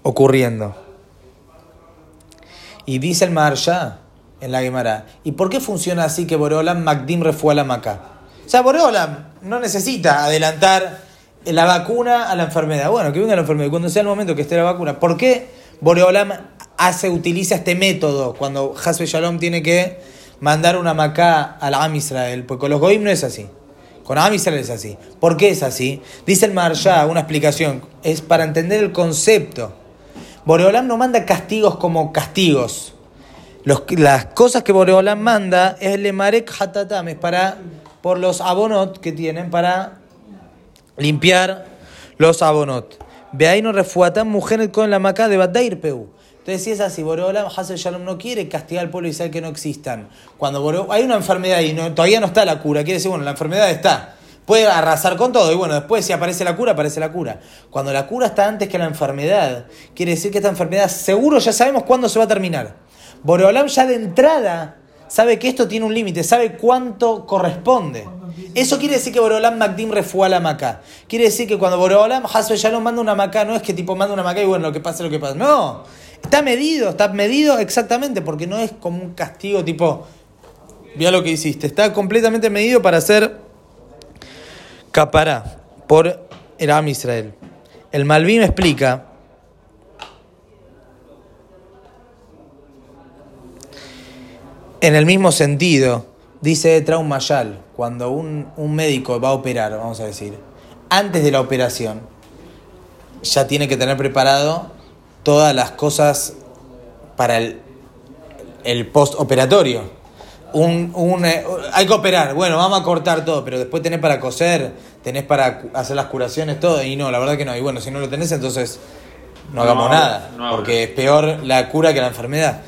ocurriendo. Y dice el Maharsha en la Gemara, ¿y por qué funciona así que Boreolam Magdim refue a la Maca? O sea, Boreolam no necesita adelantar la vacuna a la enfermedad. Bueno, que venga la enfermedad, cuando sea el momento que esté la vacuna. ¿Por qué Boreolam hace, utiliza este método cuando Hasbe Shalom tiene que mandar una Maca al Am Israel? Porque con los Goim no es así. Con Am Israel es así. ¿Por qué es así? Dice el Maharsha, una explicación, es para entender el concepto. Boreolam no manda castigos como castigos. Los- las cosas que Boreolam manda es el Lemarek Hatatam, es para, por los abonot que tienen para limpiar los abonot. Veaino refuatan mujeres con la maca de Badair Peu. Entonces, si es así, Boreolam Hazel Shalom no quiere castigar al pueblo y saber que no existan. Cuando Boreo- hay una enfermedad y no- todavía no está la cura, quiere decir, bueno, la enfermedad está, Puede arrasar con todo. Y bueno, después si aparece la cura, aparece la cura. Cuando la cura está antes que la enfermedad, quiere decir que esta enfermedad seguro ya sabemos cuándo se va a terminar. Boreolam ya de entrada sabe que esto tiene un límite, sabe cuánto corresponde. Eso quiere decir que Boreolam Magdim refue a la Macá. Quiere decir que cuando Boreolam Hasbe Shalom manda una Macá, no es que tipo manda una Macá y bueno, lo que pase, lo que pase. No, está medido, está medido exactamente, porque no es como un castigo tipo, mira lo que hiciste. Está completamente medido para hacer capará por el Am Israel. El Malvim explica En el mismo sentido, dice Traumayal, cuando un, un, médico va a operar, vamos a decir, antes de la operación, ya tiene que tener preparado todas las cosas para el, el postoperatorio. Un, un, eh, hay que operar, bueno, vamos a cortar todo, pero después tenés para coser, tenés para hacer las curaciones, todo, y no, la verdad que no. Y bueno, si no lo tenés, entonces no hagamos nada, no porque es peor la cura que la enfermedad.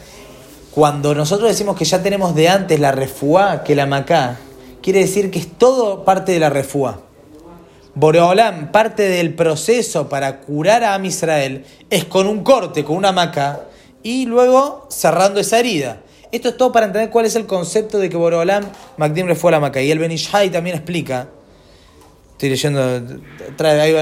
Cuando nosotros decimos que ya tenemos de antes la refuá que la macá, quiere decir que es todo parte de la refuá. Boreolam, parte del proceso para curar a Am Israel es con un corte, con una macá, y luego cerrando esa herida. Esto es todo para entender cuál es el concepto de que Boreolam, Magdim refue a la macá. Y el Benishai también explica, estoy leyendo, trae hay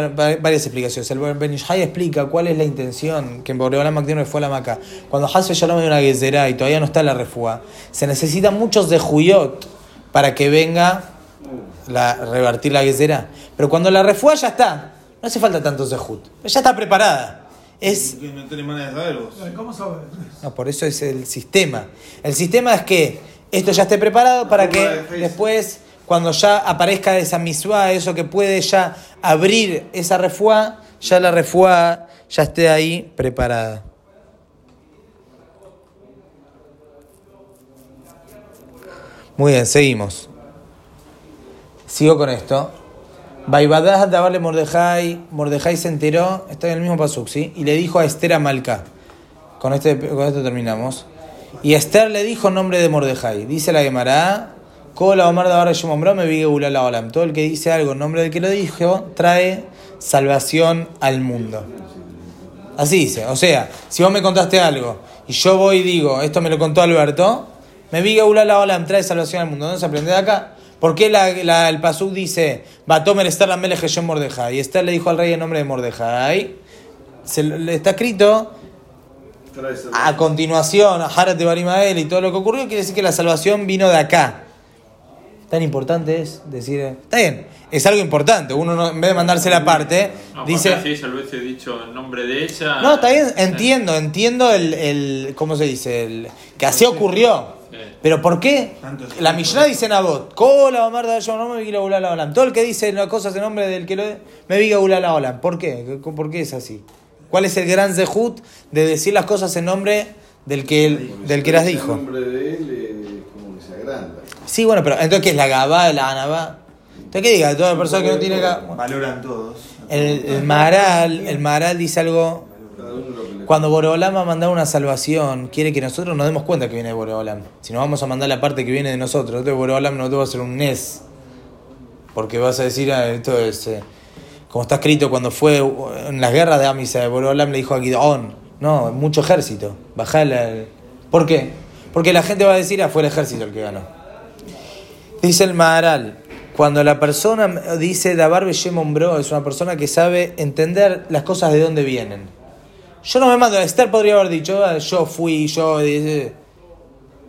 varias explicaciones. El Benishai explica cuál es la intención que en Boreolam Magdim refue a la macá. Cuando Hasbe Shalom hay una gezerá y todavía no está la refuá, se necesitan muchos de Juyot para que venga la, revertir la gezerá. Pero cuando la refuá ya está, no hace falta tanto zehut. Ya está preparada. Es, no de. ¿Cómo sabes? no, por eso es el sistema. El sistema es que esto ya esté preparado para que después, cuando ya aparezca esa misua, eso que puede ya abrir esa refuá, ya la refuá ya esté ahí preparada. Muy bien, seguimos. Sigo con esto. Baibadah dabarle Mordejai, Mordejai se enteró, está en el mismo pasuk, ¿sí? Y le dijo a Esther a Malca. Con, este, con esto terminamos. Y Esther le dijo nombre de Mordejai. Dice la Gemara, Todo el que dice algo en nombre del que lo dijo, trae salvación al mundo. Así dice. O sea, si vos me contaste algo y yo voy y digo, esto me lo contó Alberto, me vigue Ulala Olam, trae salvación al mundo. ¿Dónde se aprende de acá? ¿Por qué la, la- el pasuk dice, Batomer Esther la Hashem Mordejai? Y Esther le dijo al rey en nombre de Mordejai. Se, le está escrito a continuación, a Harat de Barimael y todo lo que ocurrió, quiere decir que la salvación vino de acá. Tan importante es decir, está bien, es algo importante. Uno no- en vez de mandarse la parte, No, dice. así ella lo hubiese dicho en nombre de ella. No, está bien, entiendo, entiendo el, el ¿cómo se dice? El, que así ocurrió. Sí. Pero ¿por qué? La Mishnah dice en Abot, Kola Omar yo no me vi la ulala olam. Todo el que dice las cosas en nombre del que lo me vi la ulala olam. ¿Por qué? ¿Por qué es así? ¿Cuál es el gran zehut de decir las cosas en nombre del que, del que las dijo? El nombre de él eh, como que se agranda. Sí, bueno, pero entonces ¿qué es la Gabá, la Anabá? Entonces ¿qué diga? Toda persona que no tiene Gabá. Valoran todos. El, el Maharal, el Maharal dice algo Cuando Boreolam va a mandar una salvación, quiere que nosotros nos demos cuenta que viene de Boreolam. Si no vamos a mandar la parte que viene de nosotros, entonces Boreolam no te va a hacer un NES. Porque vas a decir, ah, esto es. eh, como está escrito cuando fue en las guerras de Amisa, Boreolam le dijo a Gideon: No, mucho ejército. Bajá el. ¿Por qué? Porque la gente va a decir, ah, fue el ejército el que ganó. Dice el Maharal, cuando la persona dice Dabar Beshemon Bro, es una persona que sabe entender las cosas de dónde vienen. Yo no me mando, Esther podría haber dicho, "Ah, yo fui, yo...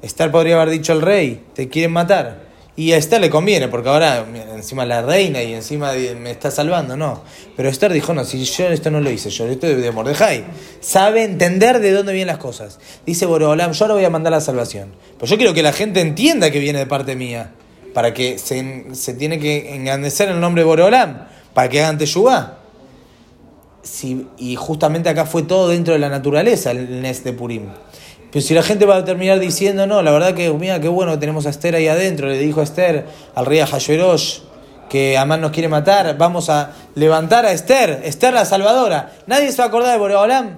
Esther podría haber dicho el rey, te quieren matar. Y a Esther le conviene, porque ahora encima la reina y encima me está salvando, no. Pero Esther dijo, no, si yo esto no lo hice, yo esto es de Mordejai. Sabe entender de dónde vienen las cosas. Dice Boreolam, yo ahora voy a mandar la salvación. Pues yo quiero que la gente entienda que viene de parte mía. Para que se, se tiene que engrandecer el nombre de Boreolam. Para que hagan Teshuvah. Si- y justamente acá fue todo dentro de la naturaleza, el Nes de Purim. Pero si la gente va a terminar diciendo, no, la verdad que, mira, qué bueno que tenemos a Esther ahí adentro, le dijo a Esther al rey Ahasuerós que Amán nos quiere matar, vamos a levantar a Esther, Esther la salvadora. Nadie se va a acordar de Boreolam.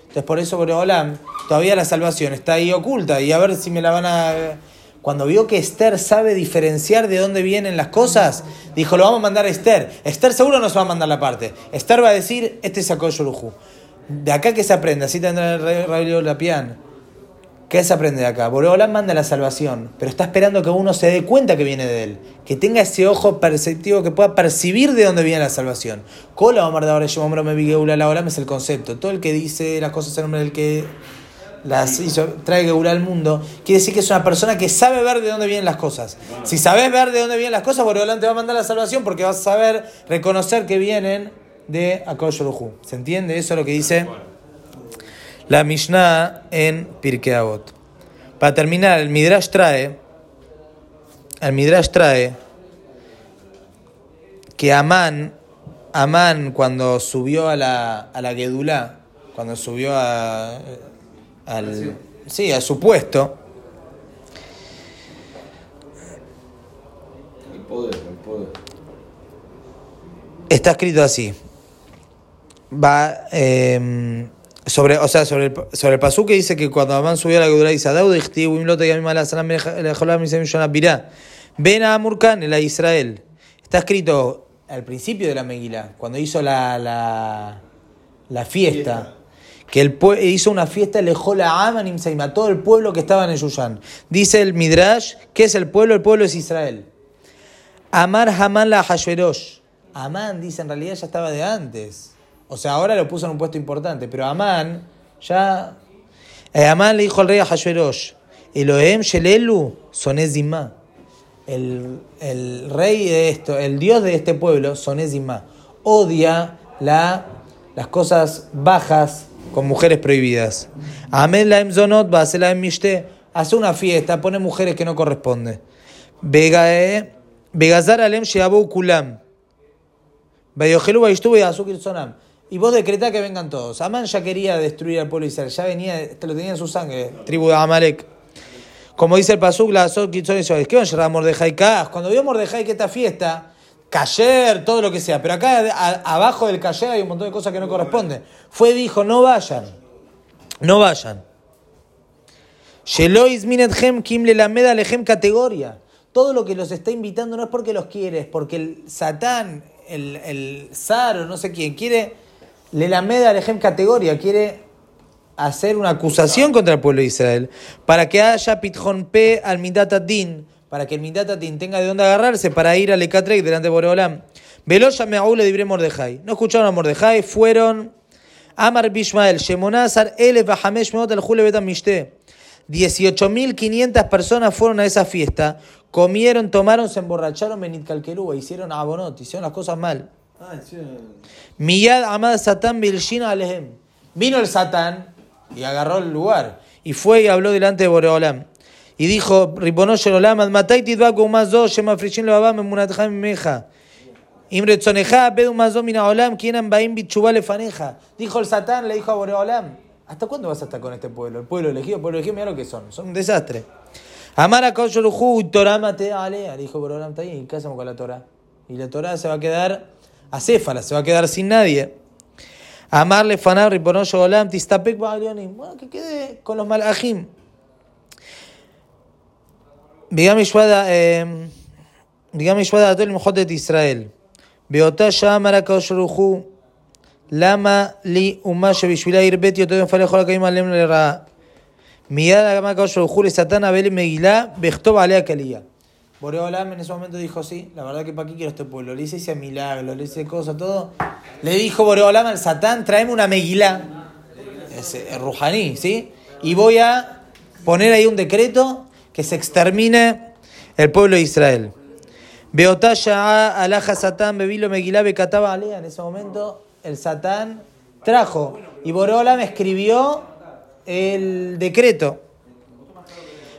Entonces por eso Boreolam, todavía la salvación está ahí oculta y a ver si me la van a... cuando vio que Esther sabe diferenciar de dónde vienen las cosas, dijo, lo vamos a mandar a Esther. Esther seguro nos va a mandar la parte. Esther va a decir, este es Akoyoluhu. De acá que se aprende, así tendrá el rey Rabbi Lapian. ¿Qué se aprende de acá? Boreolán manda la salvación, pero está esperando que uno se dé cuenta que viene de él, que tenga ese ojo perceptivo que pueda percibir de dónde viene la salvación. Cola Omar de ahora me la es el concepto. Todo el que dice las cosas en nombre del que las hizo, trae Geulá al mundo, quiere decir que es una persona que sabe ver de dónde vienen las cosas. Si sabes ver de dónde vienen las cosas, Boreolán te va a mandar la salvación porque vas a saber reconocer que vienen de Akoyoruhu. ¿Se entiende? Eso es lo que dice la Mishnah en Pirkei Avot. Para terminar, el Midrash trae, el Midrash trae que Amán, Amán cuando subió a la, a la Gedulá, cuando subió a, al, sí, a su puesto, El poder, el poder. está escrito así. Va, eh, sobre, o sea, sobre el, sobre el pasú que dice que cuando Amán subió a la Gedulá dice, Adaud ichti, wimlota y amimala salam lejolam misem shonapirá. Ven a Amurkan, el a Israel. Está escrito al principio de la Meguila, cuando hizo la, la, la fiesta. Que el hizo una fiesta, lejó la Amanim a todo el pueblo que estaba en Yushan. Dice el Midrash, ¿qué es el pueblo? El pueblo es Israel. Amar Haman la Hashverosh. Amán, dice, en realidad ya estaba de antes. O sea, ahora lo puso en un puesto importante, pero Amán ya... Eh, Amán le dijo al rey a Hashverosh, Elohim Shelelu Sonezimá. El, el rey de esto, el dios de este pueblo, Sonezimá, odia la, las cosas bajas con mujeres prohibidas. Amén la Zonot, va a hacer la Mishte, hace una fiesta, pone mujeres que no corresponden. Vegae, Vegazar alem sheabu kulam. Vayojelu vayishtu vayazukir sonam. Y vos decretá que vengan todos. Amán ya quería destruir al pueblo de Israel, ya venía, lo tenía en su sangre, tribu de Amalek. Como dice el Pasuk, la Azot Kitzon Israel. ¿Qué van a Mordejai? Cuando vio Mordejai que esta fiesta, Cayer, todo lo que sea, pero acá abajo del Cayer hay un montón de cosas que no corresponden. Fue dijo, no vayan, no vayan. Shelois minethem kim le lameda lehem categoría. Todo lo que los está invitando no es porque los quiere, es porque el Satán, el, el zar o no sé quién, quiere le lameda lehem categoría, quiere hacer una acusación contra el pueblo de Israel para que haya pitjon pe al para que el midatatin tenga de dónde agarrarse para ir al Ekatrek delante de Boreolam. Veloya me aúle libre Mordejai. No escucharon a Mordejai, fueron Amar Bishmael, Shemonazar, Ele Bahamesh Meot al Jule Betam Mishte. 18.500 personas fueron a esa fiesta, comieron, tomaron, se emborracharon, Benit Calquerúa, hicieron abonot, hicieron las cosas mal. Ah. Miyad Amad Satán Bilshina Alehem. Vino el Satán y agarró el lugar. Y fue y habló delante de Boreolam. Y dijo, Ribono Sherolam, Admatai Tidbaku Mazo, Shema Frishin Levabam, Emunatja Meja. Imre Tzoneja, Bedu Mazo Mina Olam, Quienan Baim Bichubá Lefaneja. Dijo el Satán, le dijo a Boreolam, ¿hasta cuándo vas a estar con este pueblo? El pueblo elegido, el pueblo elegido, mira lo que son, son un desastre. Amara Kaushoruhu, Toramate Alea, le dijo Boreolam, está bien, ¿qué hacemos con la Torah? Y la Torah se va a quedar acéfala, se va a quedar sin nadie. Amarle fanar riponoyo olam tistapek ba'alionim. Bueno, que quede con los malajim. Digamos Ishwada, eh, digamos Ishwada todo el mojote de Israel. באותה שעה מר הקדוש ברוך הוא, למה לי אומה שבשבילה הרביתי אותו יום לכל הקיימים עליהם לרעה? מיד אמר הקדוש ברוך הוא לשטן אבלי מגילה, בכתוב עליה קליה. Boreolam en ese momento dijo, sí, la verdad que para qué quiero este pueblo. Le hice ese milagro, le hice cosas, todo. Le dijo Boreolam al Satán, tráeme una megilá, ese Rujaní, ¿sí? Y voy a poner ahí un decreto que se extermine el pueblo de Israel. Beotaya alaja Satán, bebilo megilá, becataba alea. En ese momento el Satán trajo y Boreolam escribió el decreto.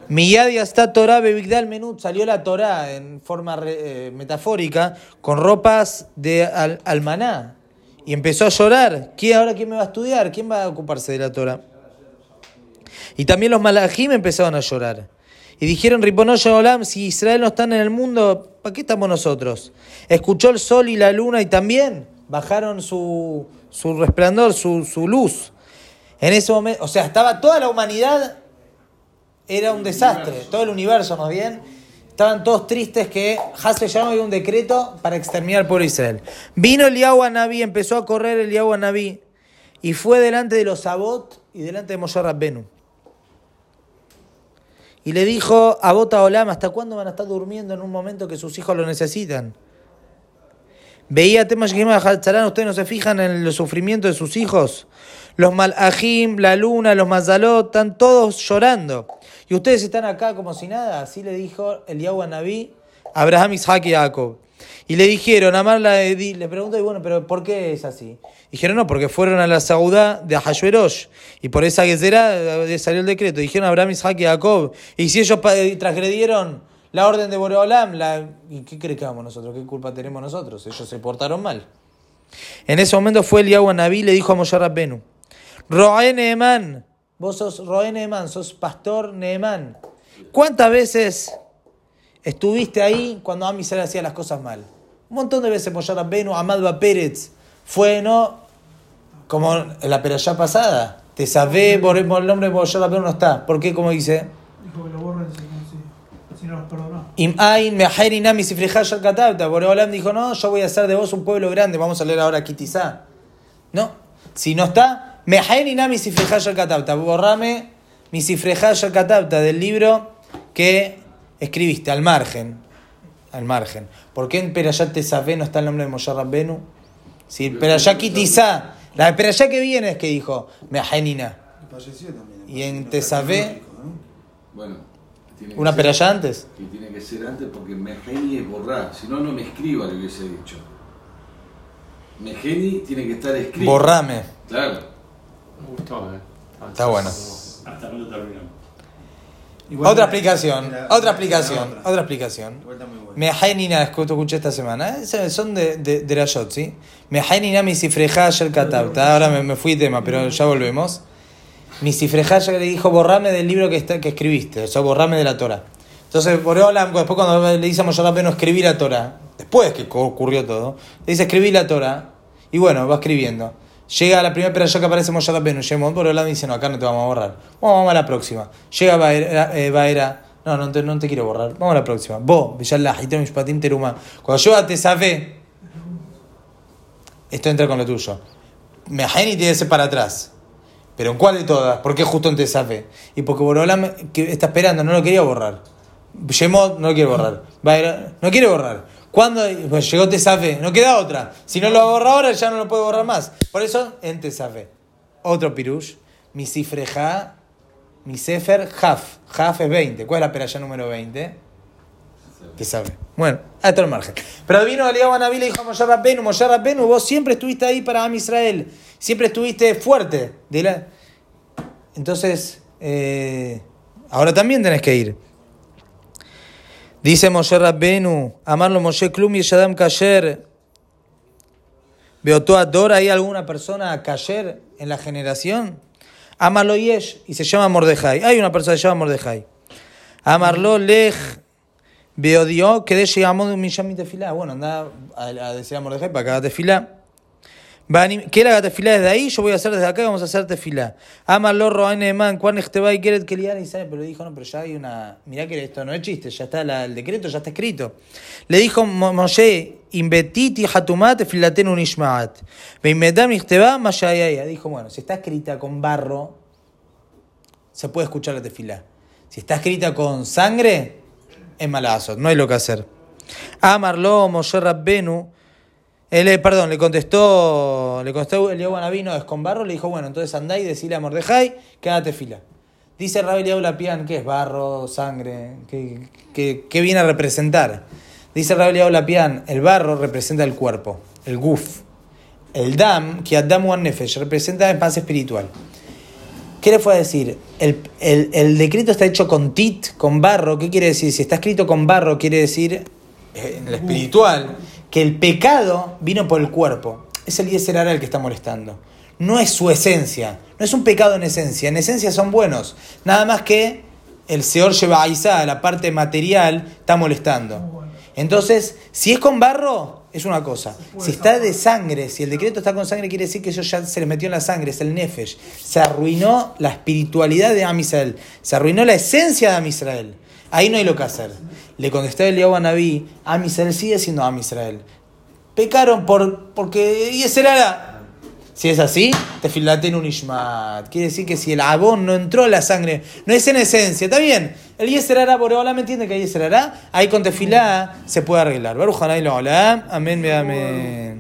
Miyad hasta Torah Bebigdal Menut salió la Torah en forma eh, metafórica con ropas de al- almaná y empezó a llorar. ¿Quién ahora quién me va a estudiar? ¿Quién va a ocuparse de la Torah? Y también los malajim empezaron a llorar. Y dijeron, Riponoya Olam, si Israel no está en el mundo, ¿para qué estamos nosotros? Escuchó el sol y la luna y también bajaron su, su resplandor, su, su luz. En ese momento, o sea, estaba toda la humanidad era un desastre. Todo el universo, más bien. Estaban todos tristes que Hasbe había un decreto para exterminar por Israel. Vino el Naví, empezó a correr el Naví y fue delante de los Sabot y delante de Moshe Rabbenu. Y le dijo a Bota Olam, ¿hasta cuándo van a estar durmiendo en un momento que sus hijos lo necesitan? Veía temas que ustedes no se fijan en el sufrimiento de sus hijos. Los malajim, la luna, los mazalot, están todos llorando. Y ustedes están acá como si nada. Así le dijo el Yahweh Naví Abraham, Isaac y Jacob. Y le dijeron, Amar la le preguntó, y bueno, pero ¿por qué es así? Dijeron, no, porque fueron a la Saudá de Ahashverosh. Y por esa que será salió el decreto. Dijeron Abraham, Isaac y Jacob. Y si ellos transgredieron la orden de Boreolam, la... ¿y qué vamos nosotros? ¿Qué culpa tenemos nosotros? Ellos se portaron mal. En ese momento fue el Yahweh Naví le dijo a Moshe Rabbenu, Roe Neemán, vos sos Roe Neemán, sos pastor Neemán. ¿Cuántas veces estuviste ahí cuando Amisrael hacía las cosas mal? Un montón de veces Moshe Rabbenu, Amadba Pérez, fue, ¿no? Como en la peralla pasada. Te sabé, por el nombre de Moshe Rabbenu no está. ¿Por qué? Como dice? Dijo que lo borren si no los perdonó. Im Mehairi Nami Katabta. Boreolam dijo, no, yo voy a hacer de vos un pueblo grande. Vamos a leer ahora Kitizá. No, si no está, Mehairi Nami Katabta. Borrame mi Katabta del libro que escribiste al margen. Al margen. ¿Por qué en Perayat Tesafé no está el nombre de Moshe Rabbenu? Si Perayat Kitizá, la Perayat que viene es que dijo Mehainina. Y en Tesafé. Bueno. ¿Una peralla antes? Que tiene que ser antes porque Mejeni es borrar, si no, no me escriba lo que hubiese dicho. Mejeni tiene que estar escrito. Borrame. Claro. Me gustó, eh. Está bueno. Hasta cuando terminamos. Otra explicación, otra explicación, otra explicación. Mehainina, escuché esta semana, eh, son de, de, de la Yot, ¿sí? Mehainina mi sifreja el katabta. Ahora me, me fui tema, pero ya volvemos mi cifreja le dijo, borrame del libro que, está, que escribiste, o sea, borrame de la Torah. Entonces, por después cuando le dice a Moshe no escribí la Torah, después que ocurrió todo, le dice, escribí la Torah, y bueno, va escribiendo. Llega la primera peralla que aparece Moshe Rabbeinu, llega por y dice, no, acá no te vamos a borrar. Vamos, a la próxima. Llega Baera, eh, no, no te, no te quiero borrar, vamos a la próxima. Vos, Mishpatim Teruma. Cuando yo te sabe, esto entra con lo tuyo. Mejeni tiene que ser para atrás. ¿Pero en cuál de todas? ¿Por qué justo en Tesafe? Y porque Borolam está esperando, no lo quería borrar. Shemot no lo quiere borrar. No quiere borrar. Cuando pues llegó Tesafe, no queda otra. Si no lo borra ahora, ya no lo puede borrar más. Por eso, en Tesafe. Otro pirush. Mi cifreja, mi sefer, haf. Haf es 20. ¿Cuál es la peralla número 20? Tesafe. Bueno, a todo el margen. Pero vino Eliyahu Naví y le dijo a Moshe Rabbenu, Moshe vos siempre estuviste ahí para Am Israel. Siempre estuviste fuerte. Entonces, eh, ahora también tenés que ir. Dice Moshe Rabbenu, amarlo Moshe Klum y Shadam Kasher. ¿Beotó Ador ¿Hay alguna persona Kasher en la generación? Amarlo Yesh y se llama Mordejai. Hay una persona que se llama Mordejai. Amarlo Lej. Beodió que de llegamos de un millón tefilá. Bueno, anda a, decir a Mordejai para haga tefilá. ¿Qué la tefilá desde ahí? Yo voy a hacer desde acá vamos a hacer tefilá. Amarlo Roaneman, Juan y Keret Kelian y sabe, pero dijo, no, pero ya hay una. Mirá que esto no es chiste, ya está el decreto, ya está escrito. Le dijo Moshe, Invetiti Hatumat Filaten Unishmaat. Veimedam Ichteba Mashayaya. Dijo, bueno, si está escrita con barro, se puede escuchar la tefilá. Si está escrita con sangre, es malazo, no hay lo que hacer. Amarlo Moshe Rabbenu. Él, perdón, le contestó, le contestó el Navino es con barro, le dijo, bueno, entonces andá y decile a Mordejai, quédate fila. Dice Rabbi Eliahu Lapian, ¿qué es barro, sangre? ¿Qué, viene a representar? Dice Rabbi Eliahu Lapian, el barro representa el cuerpo, el guf. El dam, que Adam Wan Nefesh, representa el paz espiritual. ¿Qué le fue a decir? El, el, decreto está hecho con tit, con barro. ¿Qué quiere decir? Si está escrito con barro, quiere decir eh, en el espiritual que el pecado vino por el cuerpo. Es el Yeser el que está molestando. No es su esencia. No es un pecado en esencia. En esencia son buenos. Nada más que el Seor lleva a Isa, la parte material, está molestando. Entonces, si es con barro, es una cosa. Si está de sangre, si el decreto está con sangre, quiere decir que eso ya se le metió en la sangre, es el nefesh. Se arruinó la espiritualidad de Am Israel. Se arruinó la esencia de Am Israel. Ahí no hay lo que hacer. Le contestó Eliyahu a Naví, Am Israel sigue siendo Am Israel. Pecaron por, porque y ese era si es así, te filate en un ishmat. Quiere decir que si el abón no entró en la sangre, no es en esencia, está bien. El yeserara, por ahora me entiende que hay yeserara, ahí con tefilá se puede arreglar. Baruch lo Amén, amén.